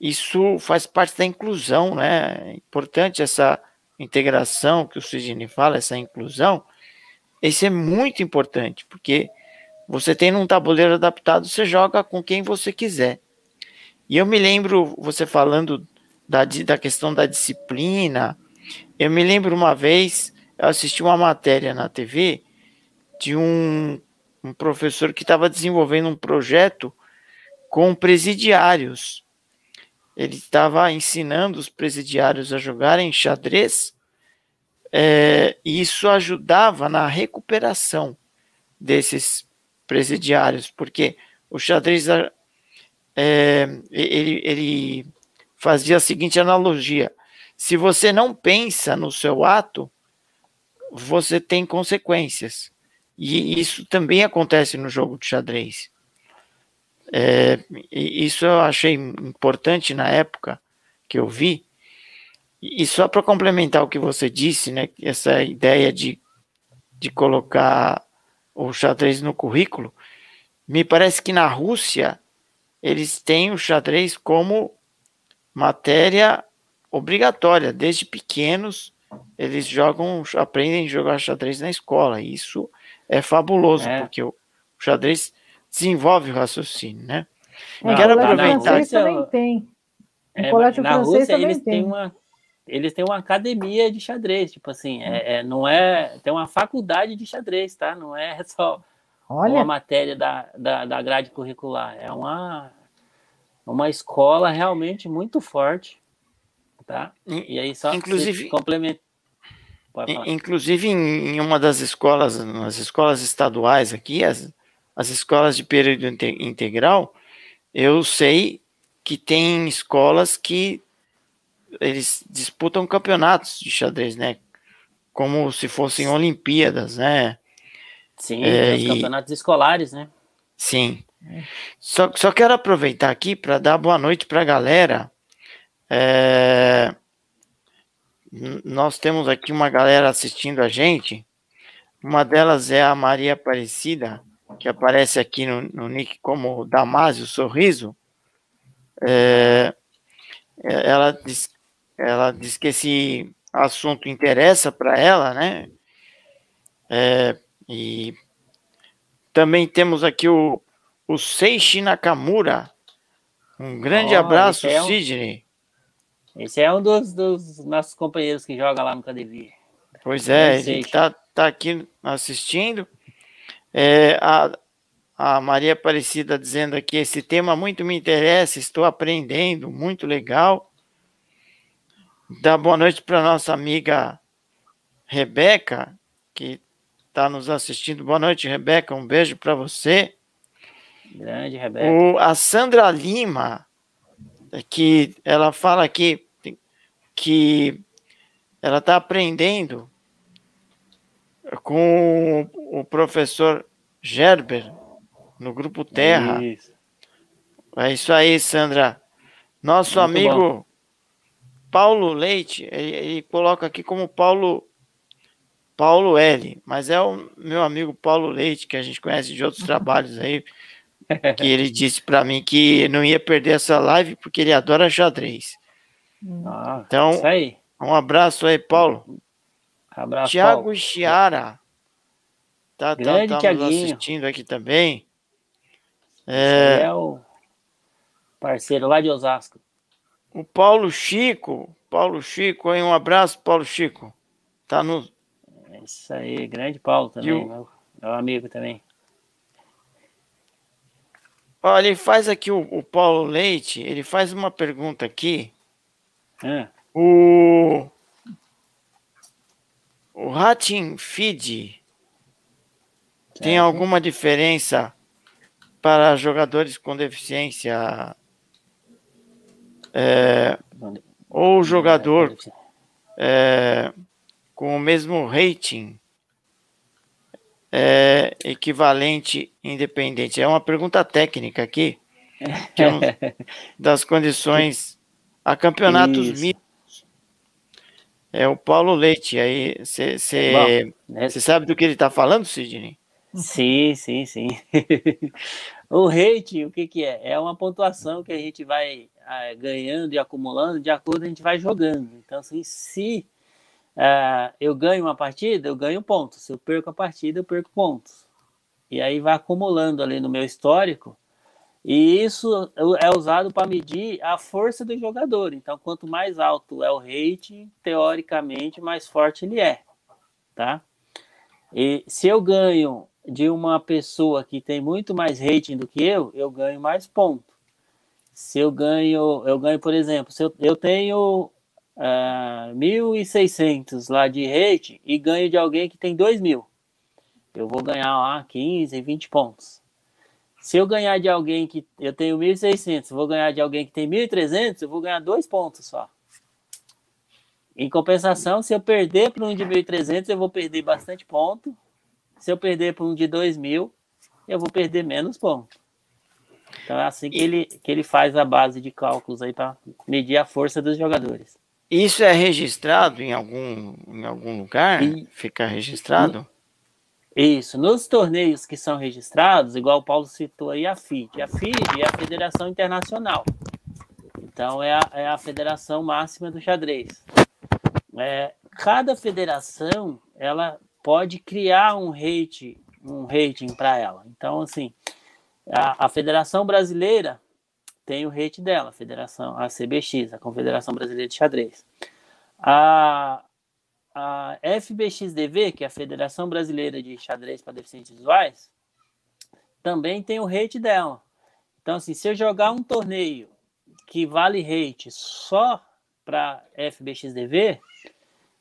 isso faz parte da inclusão, né? É importante essa integração que o Sidney fala, essa inclusão. Isso é muito importante, porque você tem num tabuleiro adaptado, você joga com quem você quiser. E eu me lembro, você falando da, da questão da disciplina, eu me lembro uma vez, eu assisti uma matéria na TV de um, um professor que estava desenvolvendo um projeto com presidiários. Ele estava ensinando os presidiários a jogarem xadrez, é, e isso ajudava na recuperação desses presidiários, porque o xadrez é, ele, ele fazia a seguinte analogia: se você não pensa no seu ato, você tem consequências. E isso também acontece no jogo de xadrez. É, isso eu achei importante na época que eu vi. E só para complementar o que você disse, né, essa ideia de, de colocar o xadrez no currículo, me parece que na Rússia eles têm o xadrez como matéria obrigatória. Desde pequenos eles jogam, aprendem a jogar xadrez na escola. Isso é fabuloso, é. porque o xadrez desenvolve o raciocínio, né? É, Quero aproveitar. Francês também tem. É, colégio na francês Rússia, eles tem. têm uma eles têm uma academia de xadrez, tipo assim, é, é, não é tem uma faculdade de xadrez, tá? Não é só Olha. uma matéria da, da, da grade curricular, é uma uma escola realmente muito forte Tá? E aí só inclusive complemento. Inclusive em, uma das escolas, nas escolas estaduais aqui, as, as escolas de período integral, eu sei que tem escolas que eles disputam campeonatos de xadrez, né? Como se fossem Olimpíadas, né? Sim, é, os campeonatos escolares, né? Sim. Só, só quero aproveitar aqui para dar boa noite para a galera. É, nós temos aqui uma galera assistindo a gente. Uma delas é a Maria Aparecida, que aparece aqui no, no nick como Damásio Sorriso. É, ela diz ela diz que esse assunto interessa para ela, né? É, e também temos aqui o, o Seishi Nakamura. Um grande oh, abraço, é um, Sidney. Esse é um dos, dos, nossos companheiros que joga lá no Cadevir. Pois é, ele está tá aqui assistindo. É, a, a Maria Aparecida dizendo aqui: esse tema muito me interessa, estou aprendendo, muito legal. Dá boa noite para nossa amiga Rebeca, que está nos assistindo. Boa noite, Rebeca. Um beijo para você. Grande, Rebeca. O, a Sandra Lima, que ela fala que, que ela está aprendendo com o, o professor Gerber no grupo Terra. Isso. É isso aí, Sandra. Nosso Muito amigo bom. Paulo Leite, ele, ele, coloca aqui como Paulo Paulo L, mas é o meu amigo Paulo Leite, que a gente conhece de outros trabalhos aí, que ele disse para mim que não ia perder essa live porque ele adora xadrez. Ah, então, um abraço aí, Paulo. Abraço, Tiago Paulo. Chiara. Tá, tá, tá nos assistindo aqui também. É... é o parceiro lá de Osasco. O Paulo Chico, Paulo Chico, aí um abraço, Paulo Chico. Tá no. Isso aí, grande Paulo também, o... meu, meu, amigo também. Olha, ele faz aqui o, o Paulo Leite, ele faz uma pergunta aqui. É. O. O Ratin Feed tem alguma diferença para jogadores com deficiência é, ou jogador é, com o mesmo rating é, equivalente independente? É uma pergunta técnica aqui, é das condições a campeonatos mistos. É o Paulo Leite. Aí você né? sabe do que ele está falando, Sidney? Sim, sim, sim. o rating, o que, que é? É uma pontuação que a gente vai ganhando e acumulando de acordo a gente vai jogando. Então, assim, se uh, eu ganho uma partida, eu ganho pontos. Se eu perco a partida, eu perco pontos. E aí vai acumulando ali no meu histórico. E isso é usado para medir a força do jogador. Então, quanto mais alto é o rating, teoricamente, mais forte ele é. Tá? E se eu ganho de uma pessoa que tem muito mais rating do que eu, eu ganho mais pontos se eu ganho, eu ganho, por exemplo, se eu, eu tenho uh, ah, 1.600 lá de rate e ganho de alguém que tem 2.000, eu vou ganhar lá 15, 20 pontos. Se eu ganhar de alguém que eu tenho 1.600, vou ganhar de alguém que tem 1.300, eu vou ganhar dois pontos só. Em compensação, se eu perder para um de 1.300, eu vou perder bastante ponto. Se eu perder para um de 2.000, eu vou perder menos pontos. Então é assim que, ele, que ele faz a base de cálculos aí para medir a força dos jogadores. Isso é registrado em algum, em algum lugar? E, Fica registrado? Isso. Nos torneios que são registrados, igual o Paulo citou aí, a FID. A FID é a Federação Internacional. Então é a, é a federação máxima do xadrez. É, cada federação ela pode criar um rate, um rating para ela. Então, assim, a, a Federação Brasileira tem o rate dela, a Federação, a CBX, a Confederação Brasileira de Xadrez. A, a FBXDV, que é a Federação Brasileira de Xadrez para Deficientes Visuais, também tem o rate dela. Então, assim, se eu jogar um torneio que vale rate só para FBXDV,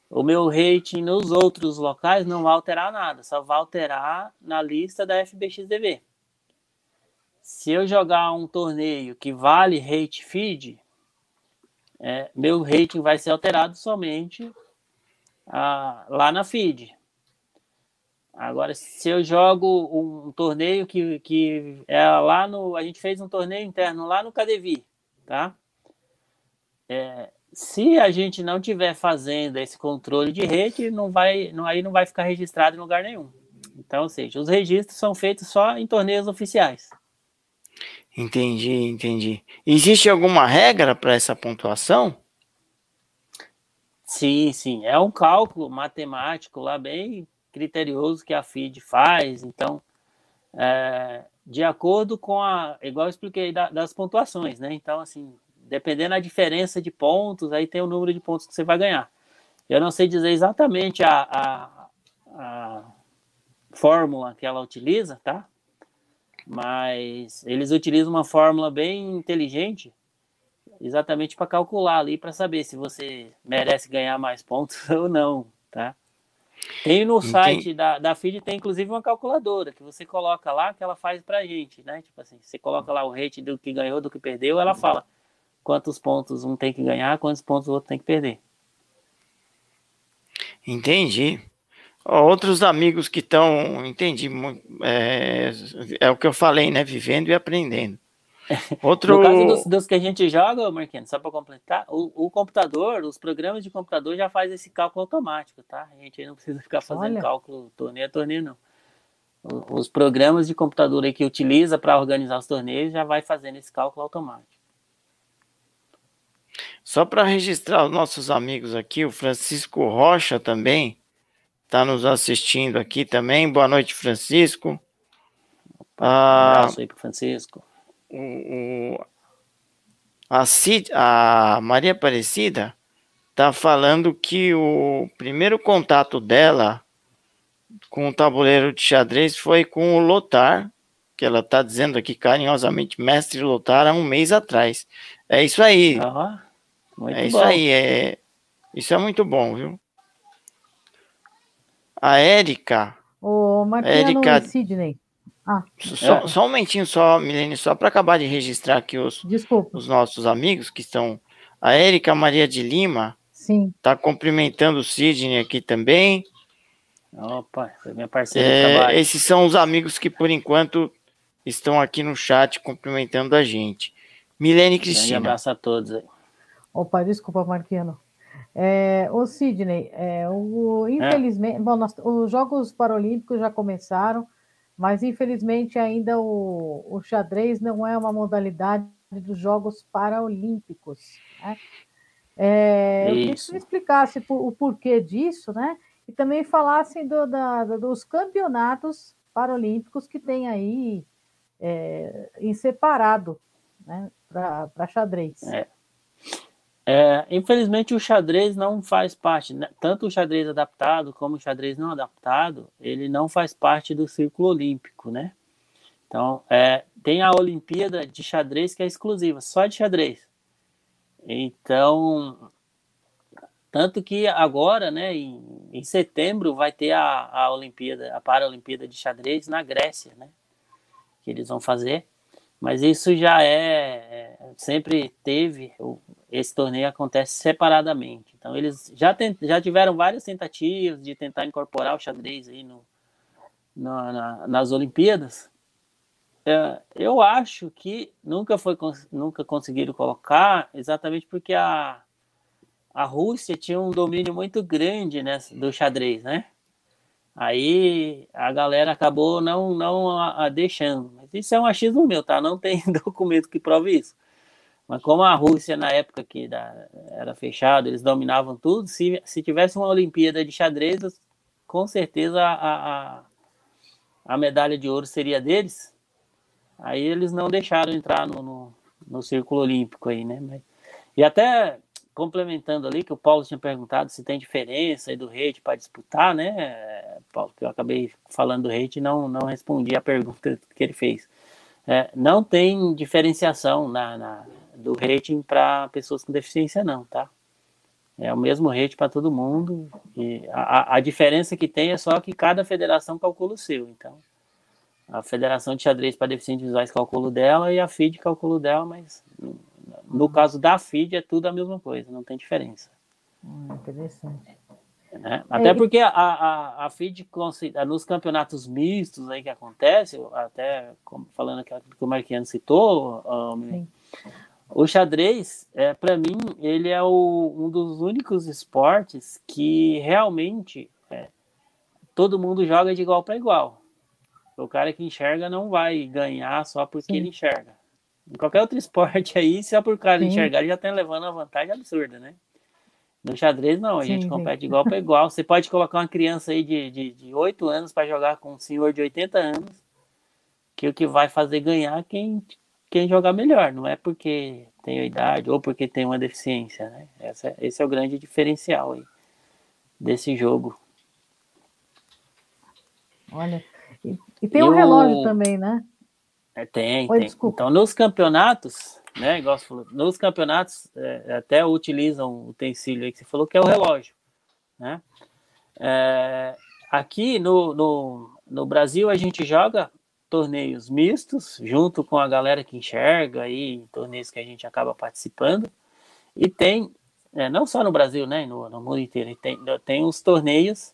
o meu rating nos outros locais não vai alterar nada, só vai alterar na lista da FBXDV. Se eu jogar um torneio que vale rate feed, é, meu rating vai ser alterado somente ah, lá na feed. Agora, se eu jogo um, torneio que, que é lá no. A gente fez um torneio interno lá no Cadevi, tá? É, se a gente não tiver fazendo esse controle de rede, não vai, não, aí não vai ficar registrado em lugar nenhum. Então, ou seja, os registros são feitos só em torneios oficiais. Entendi, entendi. Existe alguma regra para essa pontuação? Sim, sim. É um cálculo matemático lá bem criterioso que a FID faz. Então, é, de acordo com a. Igual eu expliquei da, das pontuações, né? Então, assim, dependendo da diferença de pontos, aí tem o número de pontos que você vai ganhar. Eu não sei dizer exatamente a, a, a fórmula que ela utiliza, tá? Mas eles utilizam uma fórmula bem inteligente, exatamente para calcular ali, para saber se você merece ganhar mais pontos ou não, tá? Tem no Entendi. site da, da FID, tem inclusive uma calculadora que você coloca lá, que ela faz pra gente, né? Tipo assim, você coloca lá o rate do que ganhou, do que perdeu, ela fala quantos pontos um tem que ganhar, quantos pontos o outro tem que perder. Entendi. Outros amigos que estão, entendi, é, é, o que eu falei, né? Vivendo e aprendendo. Outro... No caso dos, dos, que a gente joga, Marquinhos, só para completar, o, o, computador, os programas de computador já faz esse cálculo automático, tá? A gente não precisa ficar fazendo Olha. cálculo torneio a torneio, não. Os programas de computador aí que utiliza para organizar os torneios já vai fazendo esse cálculo automático. Só para registrar os nossos amigos aqui, o Francisco Rocha também está nos assistindo aqui também. Boa noite, Francisco. Um abraço aí para Francisco. O, o, a, Cid, a Maria Aparecida está falando que o primeiro contato dela com o tabuleiro de xadrez foi com o Lotar, que ela está dizendo aqui carinhosamente, mestre Lotar, há um mês atrás. É isso aí. Uhum. Muito é isso aí, é... isso é muito bom, viu? A Érica. O Marciano Érica... Sidney. Ah, só, é. só um momentinho só, Milene, só para acabar de registrar aqui os, os nossos amigos que estão. A Érica Maria de Lima. Sim. Está cumprimentando o Sidney aqui também. Opa, foi minha parceira é, Esses são os amigos que, por enquanto, estão aqui no chat cumprimentando a gente. Milene Cristina. Um abraço a todos aí. Opa, desculpa, Marquiano. É, o Sidney, é, o, infelizmente, é. bom, nós, os Jogos Paralímpicos já começaram, mas infelizmente ainda o, o xadrez não é uma modalidade dos Jogos Paralímpicos. Né? É, eu queria que você explicasse o porquê disso, né? E também falassem do, da, dos campeonatos paralímpicos que tem aí é, em separado né, para xadrez. É. É, infelizmente o xadrez não faz parte, né? tanto o xadrez adaptado como o xadrez não adaptado, ele não faz parte do círculo olímpico, né? Então, é, tem a Olimpíada de xadrez que é exclusiva, só de xadrez. Então, tanto que agora, né, em, em setembro, vai ter a, a Olimpíada, a Paralimpíada de xadrez na Grécia, né? Que eles vão fazer. Mas isso já é, é sempre teve, esse torneio acontece separadamente. Então eles já, tent, já tiveram várias tentativas de tentar incorporar o xadrez aí no, no na, nas Olimpíadas. É, eu acho que nunca foi nunca conseguiram colocar, exatamente porque a, a Rússia tinha um domínio muito grande nessa, do xadrez, né? Aí a galera acabou não, não a, a deixando. Mas isso é um achismo meu, tá? Não tem documento que prove isso. Mas como a Rússia, na época que era fechado, eles dominavam tudo, se, se tivesse uma Olimpíada de xadrez, com certeza a, a, a medalha de ouro seria deles. Aí eles não deixaram entrar no, no, no círculo olímpico aí, né? Mas, e até complementando ali, que o Paulo tinha perguntado se tem diferença aí do rate para disputar, né, Paulo, que eu acabei falando do rate e não, não respondi a pergunta que ele fez. É, não tem diferenciação na, na do rating para pessoas com deficiência, não, tá? É o mesmo rate para todo mundo. E a, a diferença que tem é só que cada federação calcula o seu. Então, a Federação de Xadrez para Deficientes Visuais calcula o dela e a FID calcula o dela, mas no caso da FID é tudo a mesma coisa, não tem diferença. Hum, interessante. Né? Até porque a, a, a FID, nos campeonatos mistos aí que acontece, até falando que o Marquiano citou, um, o xadrez, é, para mim, ele é o, um dos únicos esportes que realmente é, todo mundo joga de igual para igual. O cara que enxerga não vai ganhar só porque Sim. ele enxerga. Em qualquer outro esporte aí, se é por cara Sim. enxergar, ele já tá levando uma vantagem absurda, né? No xadrez, não, a sim, gente sim. compete igual para igual. Você pode colocar uma criança aí de, de, de 8 anos para jogar com um senhor de 80 anos, que o que vai fazer ganhar quem, quem jogar melhor, não é porque tem idade ou porque tem uma deficiência, né? Essa, esse é o grande diferencial aí desse jogo. Olha, e, e tem o um relógio também, né? É, tem, Oi, tem. Desculpa. Então, nos campeonatos, né? Igual falou, nos campeonatos é, até utilizam o utensílio aí que você falou, que é o relógio, né? É, aqui no, no, no Brasil a gente joga torneios mistos, junto com a galera que enxerga aí, torneios que a gente acaba participando. E tem, é, não só no Brasil, né, no, no mundo inteiro, tem, tem os torneios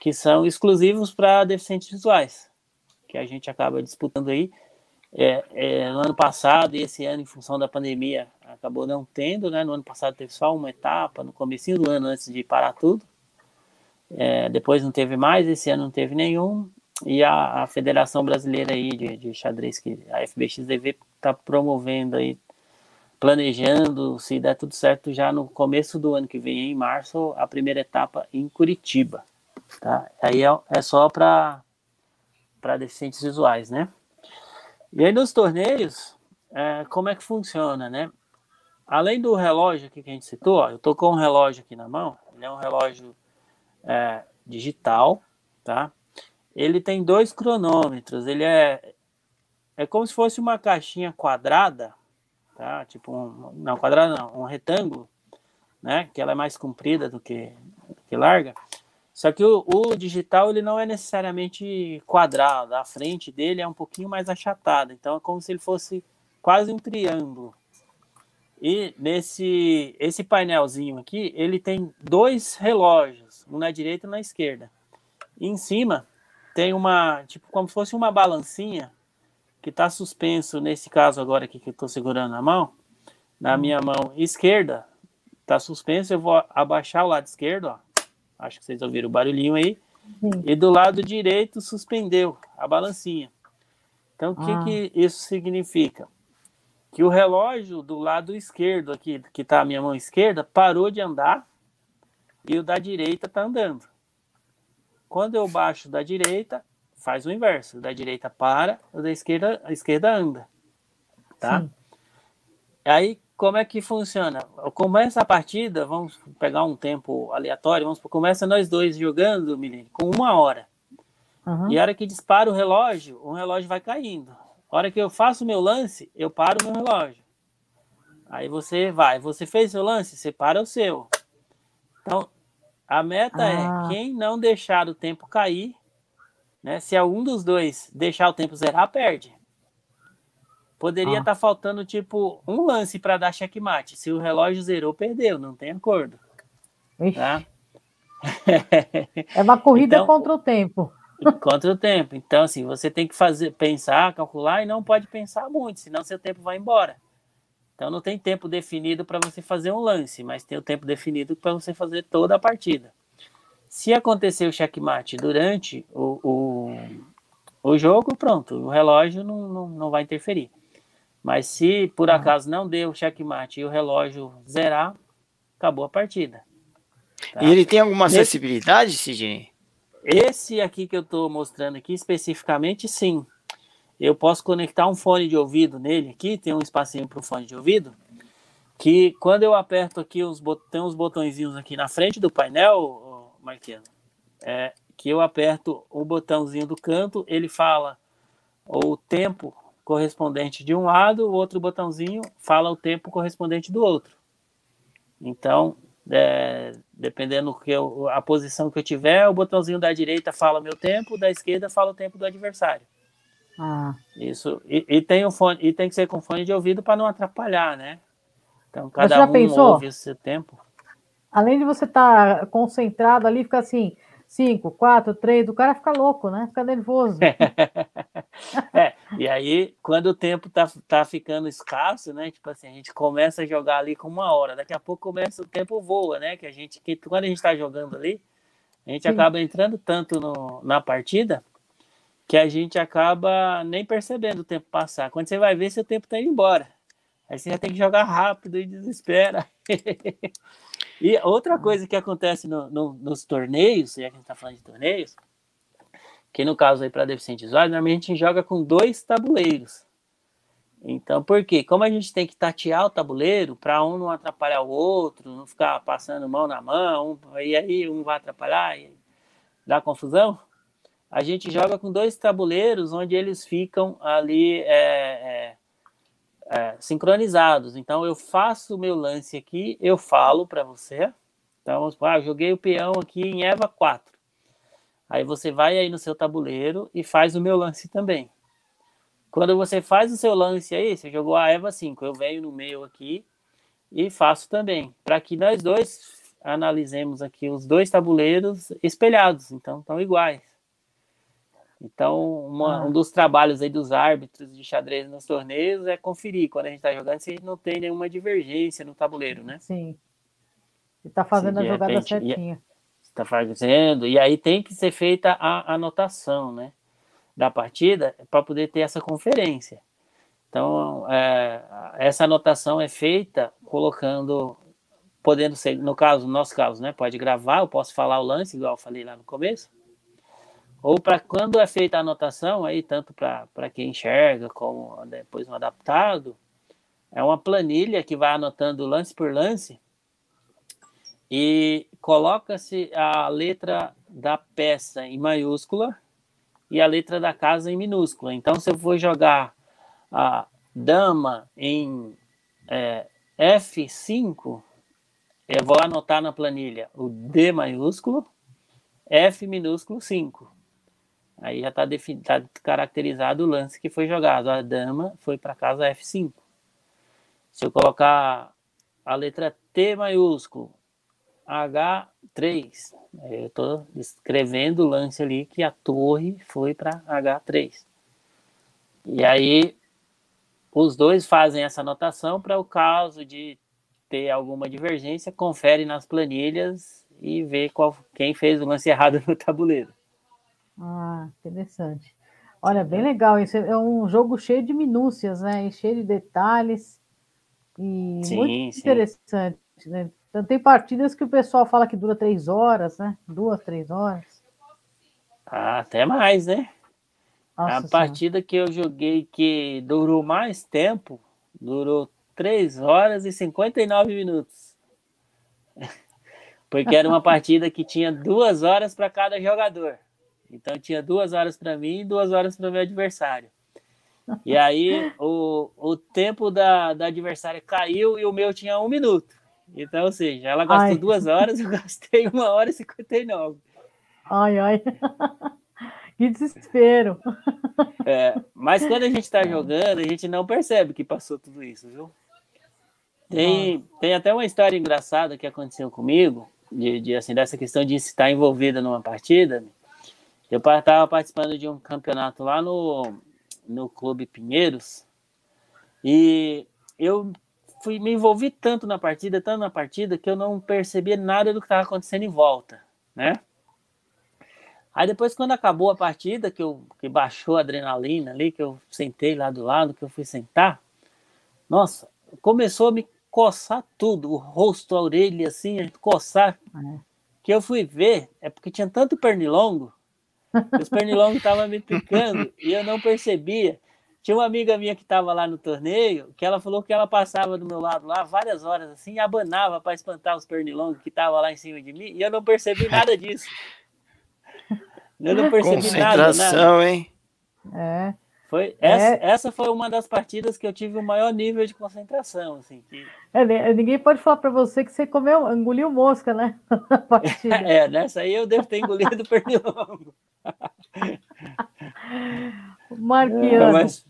que são exclusivos para deficientes visuais, que a gente acaba disputando aí. É, é, no ano passado e esse ano, em função da pandemia, acabou não tendo, né? No ano passado teve só uma etapa, no começo do ano, antes de parar tudo. É, depois não teve mais, esse ano não teve nenhum. E a, a Federação Brasileira aí de, de Xadrez, que a FBXDV está promovendo aí, planejando, se der tudo certo, já no começo do ano que vem, em março, a primeira etapa em Curitiba. Tá? Aí é, é só para deficientes visuais, né? E aí nos torneios, é, como é que funciona, né? Além do relógio aqui que a gente citou, ó, eu tô com um relógio aqui na mão, ele é um relógio é, digital, tá? Ele tem dois cronômetros, ele é é como se fosse uma caixinha quadrada, tá? Tipo um, não quadrada não, um retângulo, né? Que ela é mais comprida do que, do que larga. Só que o, o, digital ele não é necessariamente quadrado, a frente dele é um pouquinho mais achatada, então é como se ele fosse quase um triângulo. E nesse esse painelzinho aqui, ele tem dois relógios, um na direita e um na esquerda. E em cima tem uma, tipo, como se fosse uma balancinha que está suspenso, nesse caso agora aqui que eu estou segurando na mão, na minha mão esquerda, está suspenso, eu vou abaixar o lado esquerdo, ó, Acho que vocês ouviram o barulhinho aí. Sim. E do lado direito suspendeu a balancinha. Então, o ah. que, que isso significa? Que o relógio do lado esquerdo aqui, que está a minha mão esquerda, parou de andar e o da direita está andando. Quando eu baixo da direita, faz o inverso. Da direita para, da esquerda, a esquerda anda. Tá? Sim. Aí, como é que funciona? Começa a partida, vamos pegar um tempo aleatório, vamos começa nós dois jogando, Milene, com uma hora. Uhum. E a hora que dispara o relógio, o relógio vai caindo. A hora que eu faço o meu lance, eu paro o meu relógio. Aí você vai, você fez seu lance, você para o seu. Então, a meta é ah. é quem não deixar o tempo cair, né? Se algum dos dois deixar o tempo zerar, perde. Poderia estar ah. tá faltando, tipo, um lance para dar checkmate. Se o relógio zerou, perdeu, não tem acordo. Tá? É uma corrida então, contra o tempo. Contra o tempo. Então, assim, você tem que fazer, pensar, calcular e não pode pensar muito, senão seu tempo vai embora. Então, não tem tempo definido para você fazer um lance, mas tem o tempo definido para você fazer toda a partida. Se acontecer o checkmate durante o, o, o jogo, pronto, o relógio não, não, não vai interferir. Mas se por acaso não deu checkmate e o relógio zerar, acabou a partida. Tá? E ele tem alguma acessibilidade, Sidney? Esse aqui que eu estou mostrando aqui especificamente, sim. Eu posso conectar um fone de ouvido nele aqui, tem um espacinho para o fone de ouvido, que quando eu aperto aqui, os tem uns botõezinhos aqui na frente do painel, Marquinhos, é, que eu aperto o botãozinho do canto, ele fala o tempo correspondente de um lado, o outro botãozinho fala o tempo correspondente do outro. Então, É, dependendo que eu, a posição que eu tiver, o botãozinho da direita fala meu tempo, da esquerda fala o tempo do adversário. Ah. Isso. E, e, tem um fone, e tem que ser com fone de ouvido para não atrapalhar, né? Então cada um pensou? ouve seu tempo. Além de você estar tá concentrado ali, fica assim, 5, 4, 3, o cara fica louco, né? Fica nervoso. é, e aí, quando o tempo tá, tá ficando escasso, né? Tipo assim, a gente começa a jogar ali com uma hora, daqui a pouco começa o tempo voa, né? Que a gente, que quando a gente tá jogando ali, a gente Sim. acaba entrando tanto no, na partida que a gente acaba nem percebendo o tempo passar. Quando você vai ver, seu tempo tá indo embora. Aí você já tem que jogar rápido e desespera. e outra coisa que acontece no, no, nos torneios, já que a gente está falando de torneios, que no caso aí para deficientes visuais, normalmente a gente joga com dois tabuleiros. Então, por quê? Como a gente tem que tatear o tabuleiro para um não atrapalhar o outro, não ficar passando mão na mão, e aí um vai atrapalhar e dá confusão, a gente joga com dois tabuleiros onde eles ficam ali é, é, é, sincronizados. Então eu faço o meu lance aqui, eu falo para você. Então, ah, joguei o peão aqui em Eva 4. Aí você vai aí no seu tabuleiro e faz o meu lance também. Quando você faz o seu lance aí, você jogou a Eva 5, eu venho no meio aqui e faço também, para que nós dois analisemos aqui os dois tabuleiros espelhados, então estão iguais. Então, uma, ah. um dos trabalhos aí dos árbitros de xadrez nos torneios é conferir quando a gente está jogando se não tem nenhuma divergência no tabuleiro, né? Sim. E está fazendo a jogada repente, certinha. Está fazendo, e aí tem que ser feita a anotação, né? Da partida para poder ter essa conferência. Então, é, essa anotação é feita colocando, podendo ser, no caso, no nosso caso, né? Pode gravar, eu posso falar o lance, igual eu falei lá no começo ou para quando é feita a anotação, aí tanto para quem enxerga como depois um adaptado, é uma planilha que vai anotando lance por lance e coloca-se a letra da peça em maiúscula e a letra da casa em minúscula. Então, se eu for jogar a dama em é, F5, eu vou anotar na planilha o D maiúsculo, F minúsculo 5. Aí já está tá caracterizado o lance que foi jogado. A dama foi para casa F5. Se eu colocar a letra T maiúsculo, H3, eu estou escrevendo o lance ali que a torre foi para H3. E aí os dois fazem essa anotação para o caso de ter alguma divergência, confere nas planilhas e vê qual, quem fez o lance errado no tabuleiro. Ah, interessante. Olha, bem legal. Isso é um jogo cheio de minúcias, né? E cheio de detalhes. E sim, muito sim. interessante, né? Então, tem partidas que o pessoal fala que dura três horas, né? Duas, três horas. Ah, até mais, né? Nossa a partida que eu joguei que durou mais tempo, durou 3 horas e 59 minutos. Porque era uma partida que tinha duas horas para cada jogador. Então tinha duas horas para mim e duas horas para o meu adversário. E aí o, o tempo da, da adversária caiu e o meu tinha um minuto. Então, ou seja, ela gastou ai. duas horas, eu gastei uma hora e cinquenta e nove. Ai, ai. Que desespero. É, mas quando a gente está jogando, a gente não percebe que passou tudo isso, viu? Tem, tem até uma história engraçada que aconteceu comigo, de, de assim, dessa questão de estar envolvida numa partida. Eu estava participando de um campeonato lá no, no Clube Pinheiros e eu fui me envolvi tanto na partida, tanto na partida, que eu não percebia nada do que estava acontecendo em volta, né? Aí depois, quando acabou a partida, que, eu, que baixou a adrenalina ali, que eu sentei lá do lado, que eu fui sentar, nossa, começou a me coçar tudo, o rosto, a orelha, assim, coçar. É. Que eu fui ver, é porque tinha tanto pernilongo os pernilongos estavam me picando e eu não percebia. Tinha uma amiga minha que estava lá no torneio, que ela falou que ela passava do meu lado lá várias horas assim, e abanava para espantar os pernilongos que estavam lá em cima de mim, e eu não percebi nada disso. Eu não percebi nada, nada. hein? É. Foi, essa, é... essa foi uma das partidas que eu tive o maior nível de concentração. Assim, que... é, ninguém pode falar para você que você comeu, engoliu mosca, né? é, nessa aí eu devo ter engolido pernilongo. Marquiano. Mas...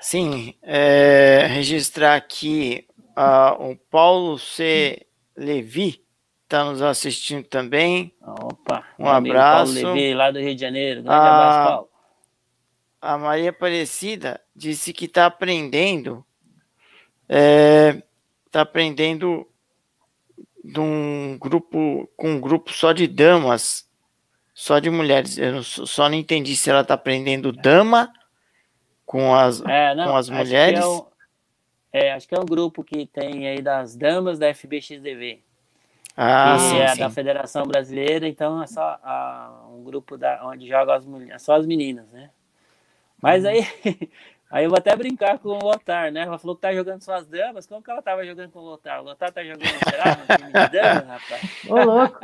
Sim, é, registrar aqui uh, o Paulo C. Levi está nos assistindo também. Opa, um abraço. Paulo Levi, lá do Rio de Janeiro. Grande a, abraço, Paulo. A Maria Aparecida disse que está aprendendo, está é, tá aprendendo de um grupo com um grupo só de damas, só de mulheres. Eu só não entendi se ela está aprendendo dama com as, é, não, com as mulheres. Acho que, é, é, acho que é um grupo que tem aí das damas da FBXDV. Ah, que sim, é sim. da Federação Brasileira, então é só a, um grupo da, onde jogam as mulheres, só as meninas, né? Mas uhum. aí, aí eu vou até brincar com o Lotar, né? Ela falou que tá jogando só as damas, como que ela tava jogando com o Lotar? O Lotar tá jogando, será, no time de damas, rapaz? Ô, louco!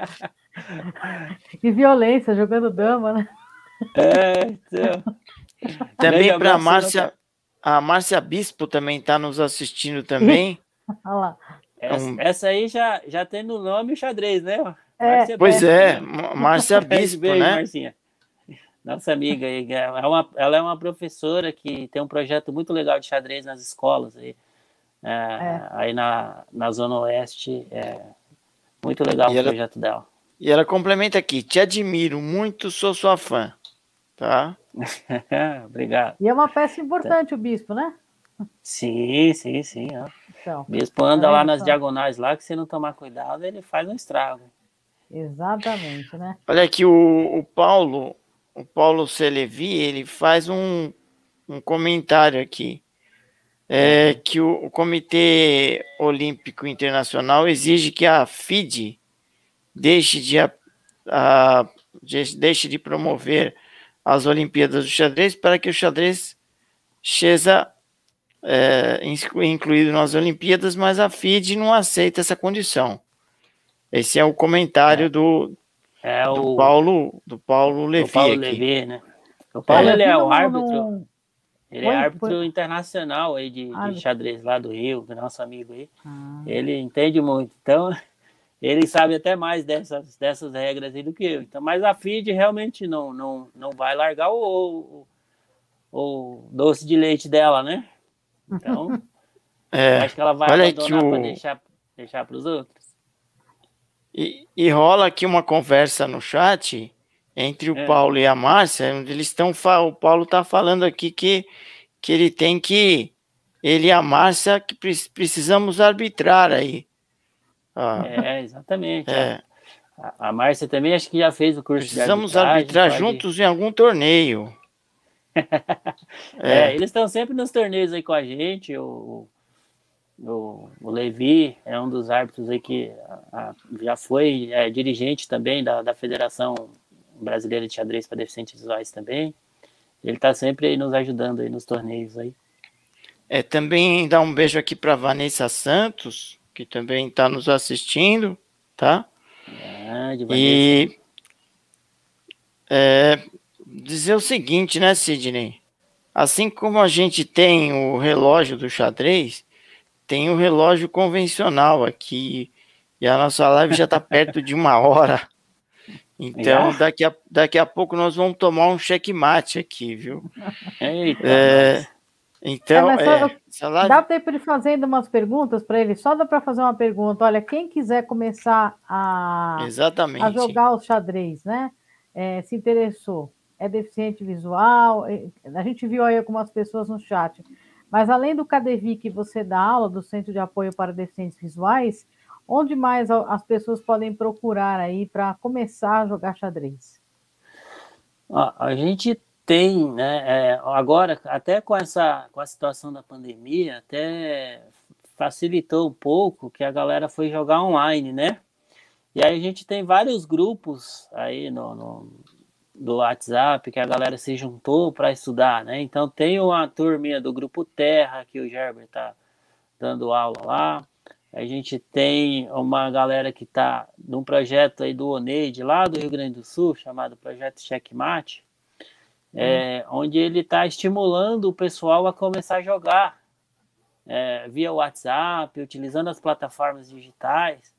Que violência, jogando dama, né? É, então... Também para Márcia, a Márcia Bispo também está nos assistindo também. Olha lá. Essa, um... essa, aí já, já tem no nome o xadrez, né? É. Pois é, Márcia Bispo, Beijo, né? Marcinha. Nossa amiga aí, é uma, ela é uma professora que tem um projeto muito legal de xadrez nas escolas aí, é, é. aí na, na Zona Oeste. É muito legal e o ela, projeto dela. E ela complementa aqui: te admiro muito, sou sua fã. Tá? Obrigado. E é uma peça importante tá. o bispo, né? Sim, sim, sim. Ó. Então, o bispo anda é, lá nas então. diagonais lá, que se não tomar cuidado, ele faz um estrago. Exatamente, né? Olha aqui, o, o Paulo, o Paulo Celevi, ele faz um, um comentário aqui. É, que o, o, Comitê Olímpico Internacional exige que a FIDE deixe de, a, a, deixe de promover as Olimpíadas do xadrez para que o xadrez seja é, incluído nas Olimpíadas, mas a FIDE não aceita essa condição. Esse é o comentário é. do, é o, do Paulo do Paulo Levi. Do Paulo Levi, né? O Paulo é, ele é o árbitro. Ele é árbitro internacional aí de, de, xadrez lá do Rio, nosso amigo aí. Ah. Ele entende muito. Então, ele sabe até mais dessas, dessas regras aí do que eu. Então, mas a FID realmente não, não, não vai largar o, o, o doce de leite dela, né? Então, é, acho que ela vai abandonar o... para deixar, deixar para os outros. E, e, rola aqui uma conversa no chat entre o é. Paulo e a Márcia, onde eles estão. O Paulo está falando aqui que, que ele tem que. Ele e a Márcia que precisamos arbitrar aí. Ah, é, exatamente. É. A, a Márcia também acho que já fez o curso Precisamos arbitrar pode... juntos em algum torneio. é. é. eles estão sempre nos torneios aí com a gente. O, o, o Levi é um dos árbitros aí que a, a, já foi é, dirigente também da, da Federação Brasileira de Xadrez para Deficientes Visuais também. Ele está sempre aí nos ajudando aí nos torneios aí. É, também dá um beijo aqui para Vanessa Santos, que também está nos assistindo, tá? e é, dizer o seguinte, né, Sidney? Assim como a gente tem o relógio do xadrez, tem o relógio convencional aqui. E a nossa live já está perto de uma hora. Então, daqui a, daqui a pouco nós vamos tomar um checkmate aqui, viu? Eita, é, então, é, é, live... dá tempo de fazendo umas perguntas para ele? Só dá para fazer uma pergunta. Olha, quem quiser começar a, Exatamente. a jogar o xadrez, né? É, se interessou, é deficiente visual. É, a gente viu aí algumas pessoas no chat. Mas além do CADEVI que você dá aula, do Centro de Apoio para Deficientes Visuais, onde mais as pessoas podem procurar aí para começar a jogar xadrez? A gente tem, né? É, agora, até com essa com a situação da pandemia, até facilitou um pouco que a galera foi jogar online, né? E aí a gente tem vários grupos aí no, no do WhatsApp que a galera se juntou para estudar, né? Então tem uma turminha do grupo Terra que o Gerber tá dando aula lá. A gente tem uma galera que está num projeto aí do Oneide lá do Rio Grande do Sul chamado Projeto Checkmate é, onde ele está estimulando o pessoal a começar a jogar é, via WhatsApp, utilizando as plataformas digitais,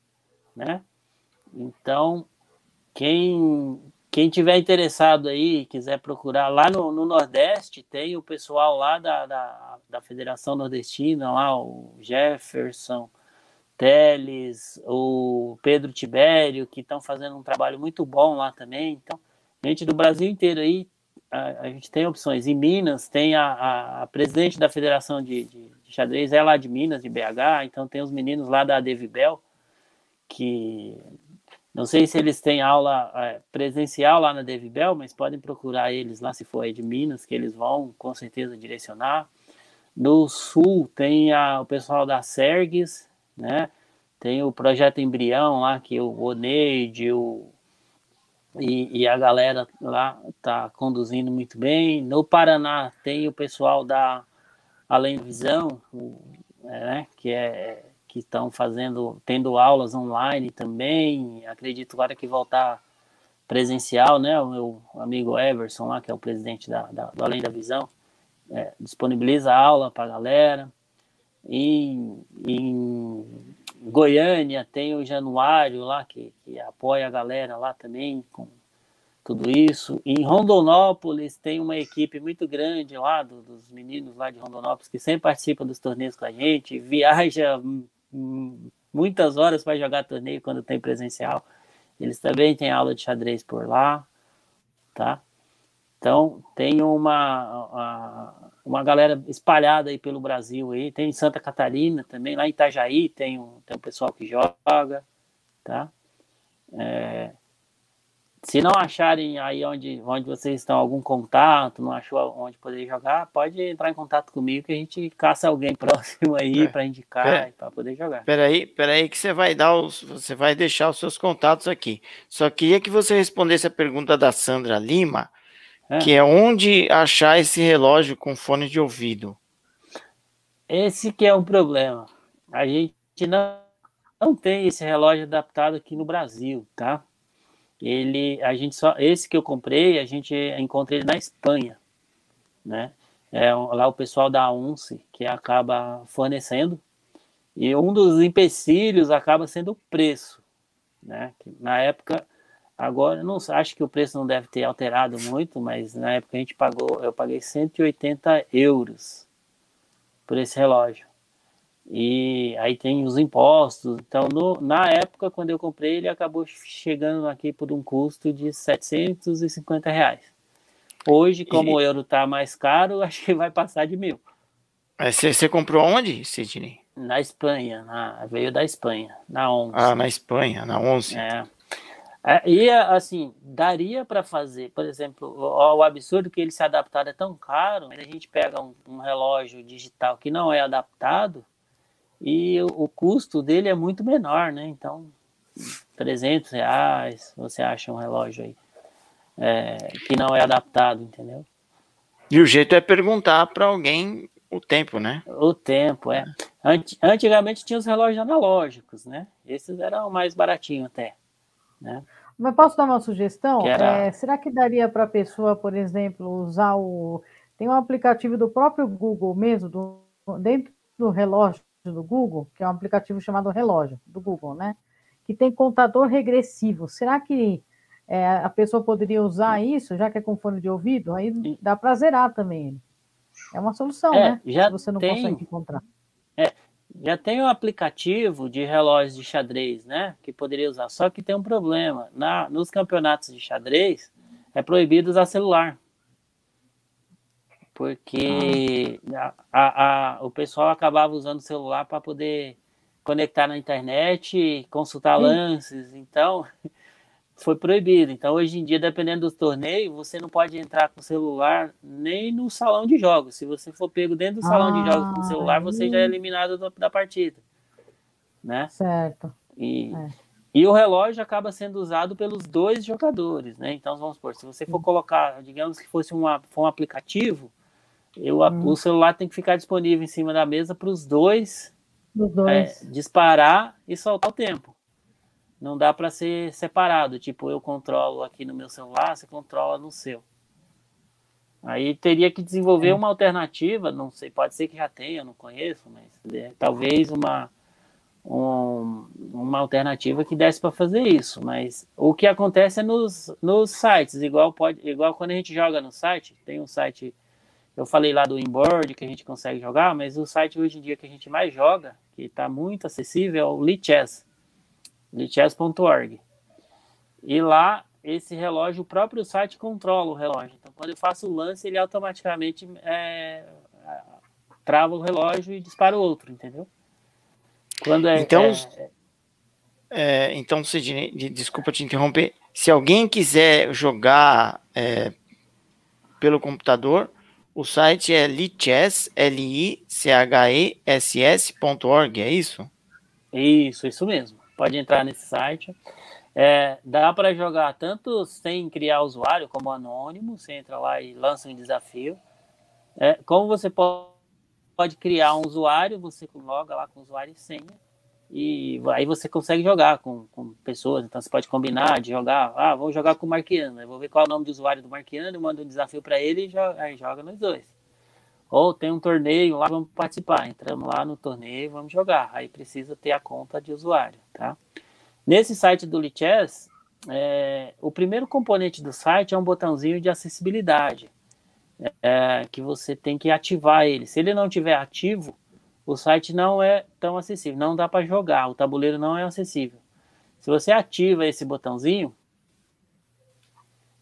né? Então, quem quem tiver interessado aí, quiser procurar lá no, no Nordeste, tem o pessoal lá da, da, da, Federação Nordestina, lá o Jefferson Teles, o Pedro Tibério, que estão fazendo um trabalho muito bom lá também. Então, gente do Brasil inteiro aí, a, a gente tem opções. Em Minas, tem a, a, a presidente da Federação de, de, de, Xadrez, é lá de Minas, de BH, então tem os meninos lá da Devibel, que não sei se eles têm aula é, presencial lá na Devibel, mas podem procurar eles lá se for aí de Minas, que eles vão com certeza direcionar. No sul tem a, o pessoal da Sergues, né? Tem o projeto Embrião lá, que o Oneide o, e, e, a galera lá tá conduzindo muito bem. No Paraná tem o pessoal da Além Visão, né? Que é que estão fazendo, tendo aulas online também. Acredito agora que voltar presencial, né? O meu amigo Everson lá, que é o presidente da, da do Além da Visão, é, disponibiliza aula para a galera. Em Goiânia tem o Januário lá, que, que apoia a galera lá também com tudo isso. Em Rondonópolis tem uma equipe muito grande lá, do, dos meninos lá de Rondonópolis, que sempre participam dos torneios com a gente, viaja muitas horas para jogar torneio quando tem presencial. Eles também têm aula de xadrez por lá, tá? Então, tem uma, uma, uma galera espalhada aí pelo Brasil aí. Tem em Santa Catarina também, lá em Itajaí tem um, tem um pessoal que joga, tá? É, se não acharem aí onde, onde vocês estão algum contato, não achou onde poder jogar, pode entrar em contato comigo que a gente caça alguém próximo aí é. para indicar para poder jogar. Peraí, peraí que você vai dar os, você vai deixar os seus contatos aqui. Só queria que você respondesse a pergunta da Sandra Lima, é. que é onde achar esse relógio com fone de ouvido. Esse que é o problema. A gente não, não tem esse relógio adaptado aqui no Brasil, tá? Ele a gente só esse que eu comprei a gente encontra ele na Espanha né? É lá o pessoal da UNCE que acaba fornecendo e um dos empecilhos acaba sendo o preço né? Na época agora não acho que o preço não deve ter alterado muito mas na época a gente pagou eu paguei 180 euros por esse relógio e aí tem os impostos. Então, no, na época, quando eu comprei, ele acabou chegando aqui por um custo de 750 reais. Hoje, como e... o euro está mais caro, acho que vai passar de mil. Você, você comprou onde, Sidney? Na Espanha, na, veio da Espanha, na 11. Ah, na Espanha, na 11. É. é e assim, daria para fazer, por exemplo, o, o, absurdo que ele se adaptar é tão caro, a gente pega um, um relógio digital que não é adaptado, e o, o, custo dele é muito menor, né? Então, 300 reais, você acha um relógio aí é, que não é adaptado, entendeu? E o jeito é perguntar para alguém o tempo, né? O tempo, é. Antigamente tinha os relógios analógicos, né? Esses eram mais baratinhos até, né? Mas posso dar uma sugestão? Era... É, será que daria para a pessoa, por exemplo, usar o. Tem um aplicativo do próprio Google mesmo, do... dentro do relógio do Google, que é um aplicativo chamado Relógio, do Google, né? Que tem contador regressivo. Será que é, a pessoa poderia usar isso, já que é com fone de ouvido? Aí dá para zerar também É uma solução, é, né? Já Se você não tem, consegue encontrar. É, já tem um aplicativo de relógios de xadrez, né? Que poderia usar. Só que tem um problema. Na, nos campeonatos de xadrez, é proibido usar celular porque a, a, a, o pessoal acabava usando o celular para poder conectar na internet, consultar Sim. lances, então foi proibido. Então hoje em dia, dependendo do torneio, você não pode entrar com o celular nem no salão de jogos. Se você for pego dentro do salão ah, de jogos com o celular, você já é eliminado do, da partida, né? Certo. E é. E o relógio acaba sendo usado pelos dois jogadores, né? Então, vamos supor, se você for colocar, digamos que fosse uma, for um aplicativo, eu, hum. O celular tem que ficar disponível em cima da mesa para os dois, dois. É, disparar e soltar o tempo. Não dá para ser separado. Tipo, eu controlo aqui no meu celular, você controla no seu. Aí teria que desenvolver é. uma alternativa, não sei, pode ser que já tenha, não conheço, mas é, talvez uma, um, uma alternativa que desse para fazer isso. Mas o que acontece é nos, nos sites, igual, pode, igual quando a gente joga no site, tem um site, eu falei lá do inboard que a gente consegue jogar, mas o site hoje em dia que a gente mais joga, que está muito acessível, é o Lichess, lichess.org. E lá esse relógio, o próprio site controla o relógio. Então, quando eu faço o lance, ele automaticamente é, trava o relógio e dispara o outro, entendeu? Quando é, então, é, é, então, Sidney, desculpa te interromper. Se alguém quiser jogar é, pelo computador, o site é lichess, L-I-C-H-E-S-S.org, é isso? Isso, isso mesmo. Pode entrar nesse site. É, dá para jogar tanto sem criar usuário como anônimo, você entra lá e lança um desafio. É, como você pode, pode criar um usuário, você loga lá com usuário e senha, e aí você consegue jogar com, com pessoas. Então você pode combinar de jogar, ah, vou jogar com o Marquiano, vou ver qual é o nome do usuário do Marquiano, mando um desafio para ele e joga, aí joga nós dois. Ou tem um torneio lá, vamos participar. Entramos lá no torneio, vamos jogar. Aí precisa ter a conta de usuário, tá? Nesse site do Lichess, é, o primeiro componente do site é um botãozinho de acessibilidade, é, que você tem que ativar ele. Se ele não estiver ativo, o site não é tão acessível, não dá para jogar, o tabuleiro não é acessível. Se você ativa esse botãozinho,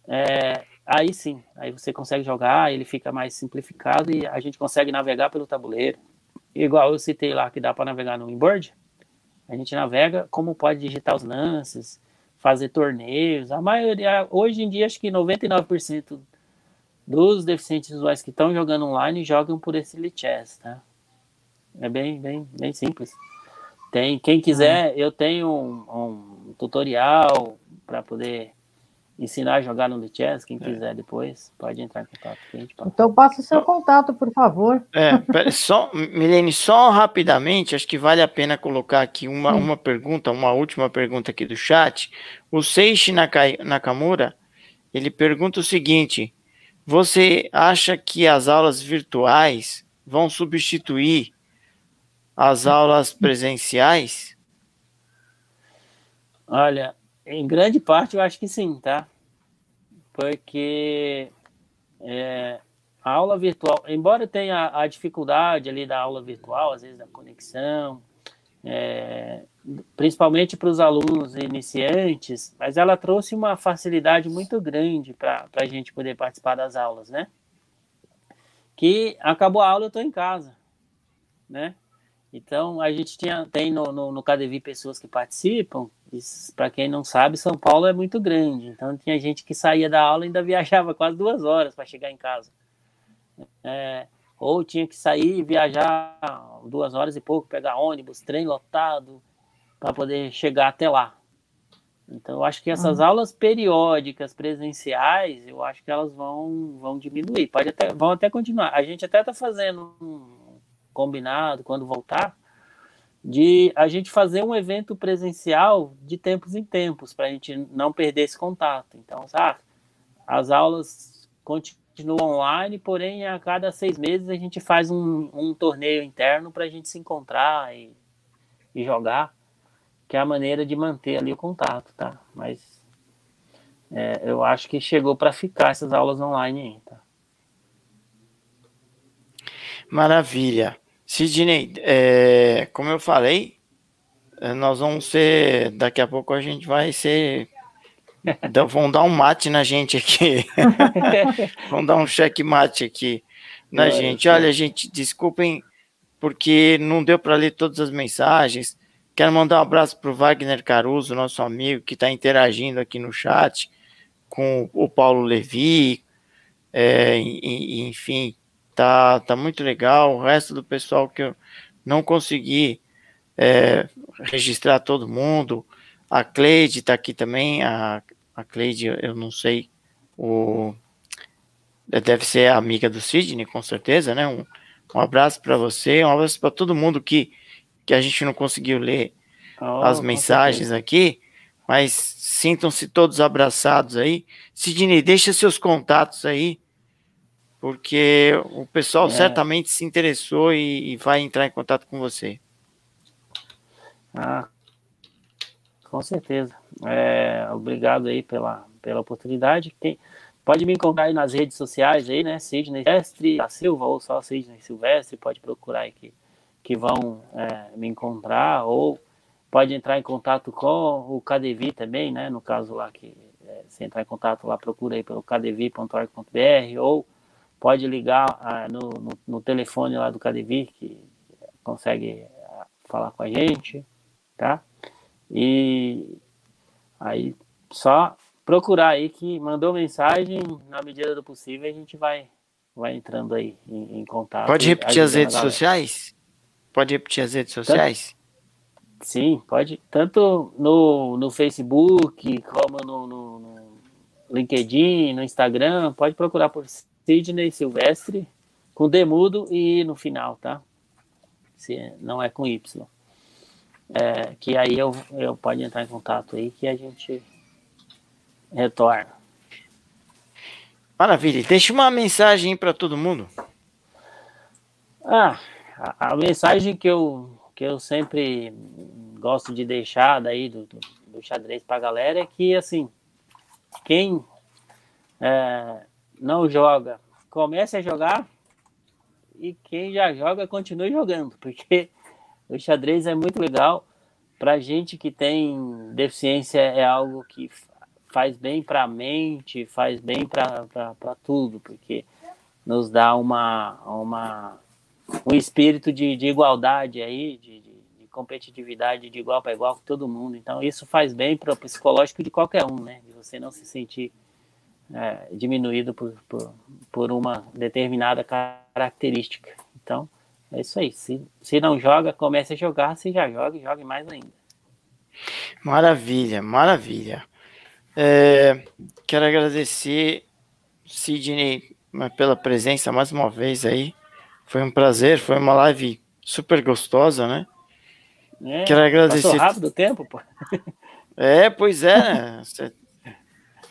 é, aí sim, aí você consegue jogar, ele fica mais simplificado e a gente consegue navegar pelo tabuleiro. Igual eu citei lá que dá para navegar no inboard, a gente navega como pode digitar os lances, fazer torneios. A maioria, hoje em dia, acho que 99% dos deficientes visuais que estão jogando online jogam por esse Lichess, tá? É bem, bem, bem simples. Tem, quem quiser, eu tenho um, um tutorial para poder ensinar a jogar no Lichess, quem é. quiser depois, pode entrar em contato com a gente. Então passa o seu contato, por favor. É, só, Milene, só rapidamente, acho que vale a pena colocar aqui uma, uma pergunta, uma última pergunta aqui do chat. O Seishi Nakamura, ele pergunta o seguinte, você acha que as aulas virtuais vão substituir as aulas presenciais? Olha, em grande parte eu acho que sim, tá? Porque é, a aula virtual, embora tenha a dificuldade ali da aula virtual, às vezes da conexão, é, principalmente para os alunos iniciantes, mas ela trouxe uma facilidade muito grande para a gente poder participar das aulas, né? Que acabou a aula, eu estou em casa, né? Então, a gente tinha, tem no, no, no KDV pessoas que participam. Para quem não sabe, São Paulo é muito grande. Então, tinha gente que saía da aula e ainda viajava quase duas horas para chegar em casa. É, ou tinha que sair e viajar duas horas e pouco, pegar ônibus, trem lotado, para poder chegar até lá. Então, eu acho que essas uhum. aulas periódicas, presenciais, eu acho que elas vão, vão diminuir. Pode até, vão até continuar. A gente até está fazendo um, combinado, quando voltar, de a gente fazer um evento presencial de tempos em tempos, para a gente não perder esse contato. Então, sabe, as aulas continuam online, porém, a cada seis meses a gente faz um, um torneio interno para a gente se encontrar e, e jogar, que é a maneira de manter ali o contato, tá? Mas é, eu acho que chegou para ficar essas aulas online aí, tá? Maravilha. Sidney, é, como eu falei, é, nós vamos ser. Daqui a pouco a gente vai ser. vão dar um mate na gente aqui. vão dar um cheque mate aqui na gente. Olha, gente, desculpem porque não deu para ler todas as mensagens. Quero mandar um abraço para o Wagner Caruso, nosso amigo, que está interagindo aqui no chat com o Paulo Levi, é, enfim, Tá, tá muito legal. O resto do pessoal que eu não consegui é, registrar todo mundo. A Cleide tá aqui também. A, a Cleide, eu não sei. O, deve ser amiga do Sidney, com certeza, né? Um, um abraço para você, um abraço para todo mundo que, que a gente não conseguiu ler oh, as mensagens aqui, mas sintam-se todos abraçados aí. Sidney, deixa seus contatos aí porque o pessoal é. certamente se interessou e, e, vai entrar em contato com você. Ah, com certeza. É, obrigado aí pela, pela oportunidade. Quem, pode me encontrar aí nas redes sociais aí, né? Sidney Silvestre da Silva ou só Sidney Silvestre, pode procurar aí que, que vão é, me encontrar ou pode entrar em contato com o KDV também, né? No caso lá que é, se entrar em contato lá, procura aí pelo kdv.org.br ou pode ligar ah, no, no, no, telefone lá do KDV que consegue ah, falar com a gente, tá? E aí só procurar aí que mandou mensagem, na medida do possível a gente vai vai entrando aí em, em contato. Pode repetir as redes sociais? Pode repetir as redes sociais? Tanto, sim, pode. Tanto no, no Facebook, como no, no, no LinkedIn, no Instagram, pode procurar por Sidney Silvestre, com Demudo e no final, tá? Se não é com Y. É, que aí eu, eu pode entrar em contato aí que a gente retorna. Maravilha. Deixa uma mensagem para todo mundo. Ah, a, a, mensagem que eu, que eu sempre gosto de deixar daí do, do, do xadrez para a galera é que, assim, quem é, não joga, comece a jogar e quem já joga, continue jogando, porque o xadrez é muito legal. Para gente que tem deficiência, é algo que faz bem para a mente, faz bem para tudo, porque nos dá uma, uma, um espírito de, de igualdade aí, de, de, de competitividade de igual para igual com todo mundo. Então, isso faz bem para o psicológico de qualquer um, né? De você não se sentir é, diminuído por, por, por uma determinada característica. Então, é isso aí. Se, se não joga, comece a jogar. Se já joga, jogue mais ainda. Maravilha, maravilha. É, quero agradecer, Sidney, pela presença mais uma vez aí. Foi um prazer, foi uma live super gostosa, né? É, quero agradecer. Passou rápido o tempo, pô. É, pois é. Né?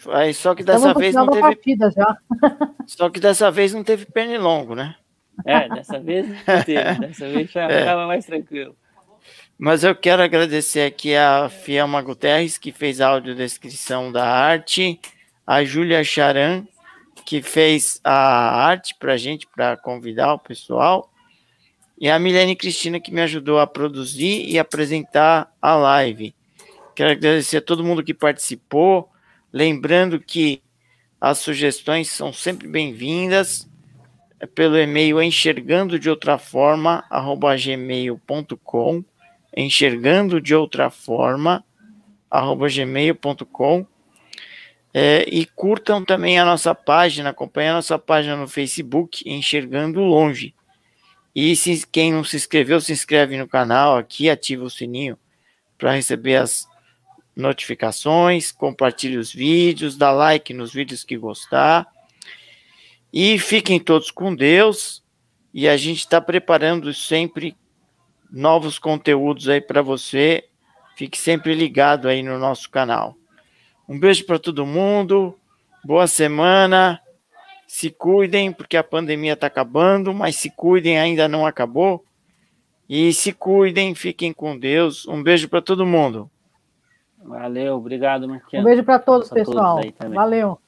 Aí, só que dessa vez não teve. Já. Só que dessa vez não teve pernilongo, né? É, dessa vez não teve. Dessa vez já estava é. mais tranquilo. Mas eu quero agradecer aqui a Fiamma Guterres, que fez a audiodescrição da arte, a Júlia Charan, que fez a arte para a gente, para convidar o pessoal, e a Milene Cristina, que me ajudou a produzir e apresentar a live. Quero agradecer a todo mundo que participou, lembrando que as sugestões são sempre bem-vindas é pelo e-mail enxergando de outra forma, arroba gmail.com, enxergando de outra forma, arroba gmail.com. É, e curtam também a nossa página, acompanhem a nossa página no Facebook, Enxergando Longe. E se, quem não se inscreveu, se inscreve no canal aqui, ativa o sininho para receber as notificações, compartilhe os vídeos, dá like nos vídeos que gostar. E fiquem todos com Deus. E a gente está preparando sempre novos conteúdos aí para você. Fique sempre ligado aí no nosso canal. Um beijo para todo mundo. Boa semana. Se cuidem, porque a pandemia está acabando, mas se cuidem, ainda não acabou. E se cuidem, fiquem com Deus. Um beijo para todo mundo. Valeu, obrigado, Marquinhos. Um beijo para todos, pessoal. Todos Valeu.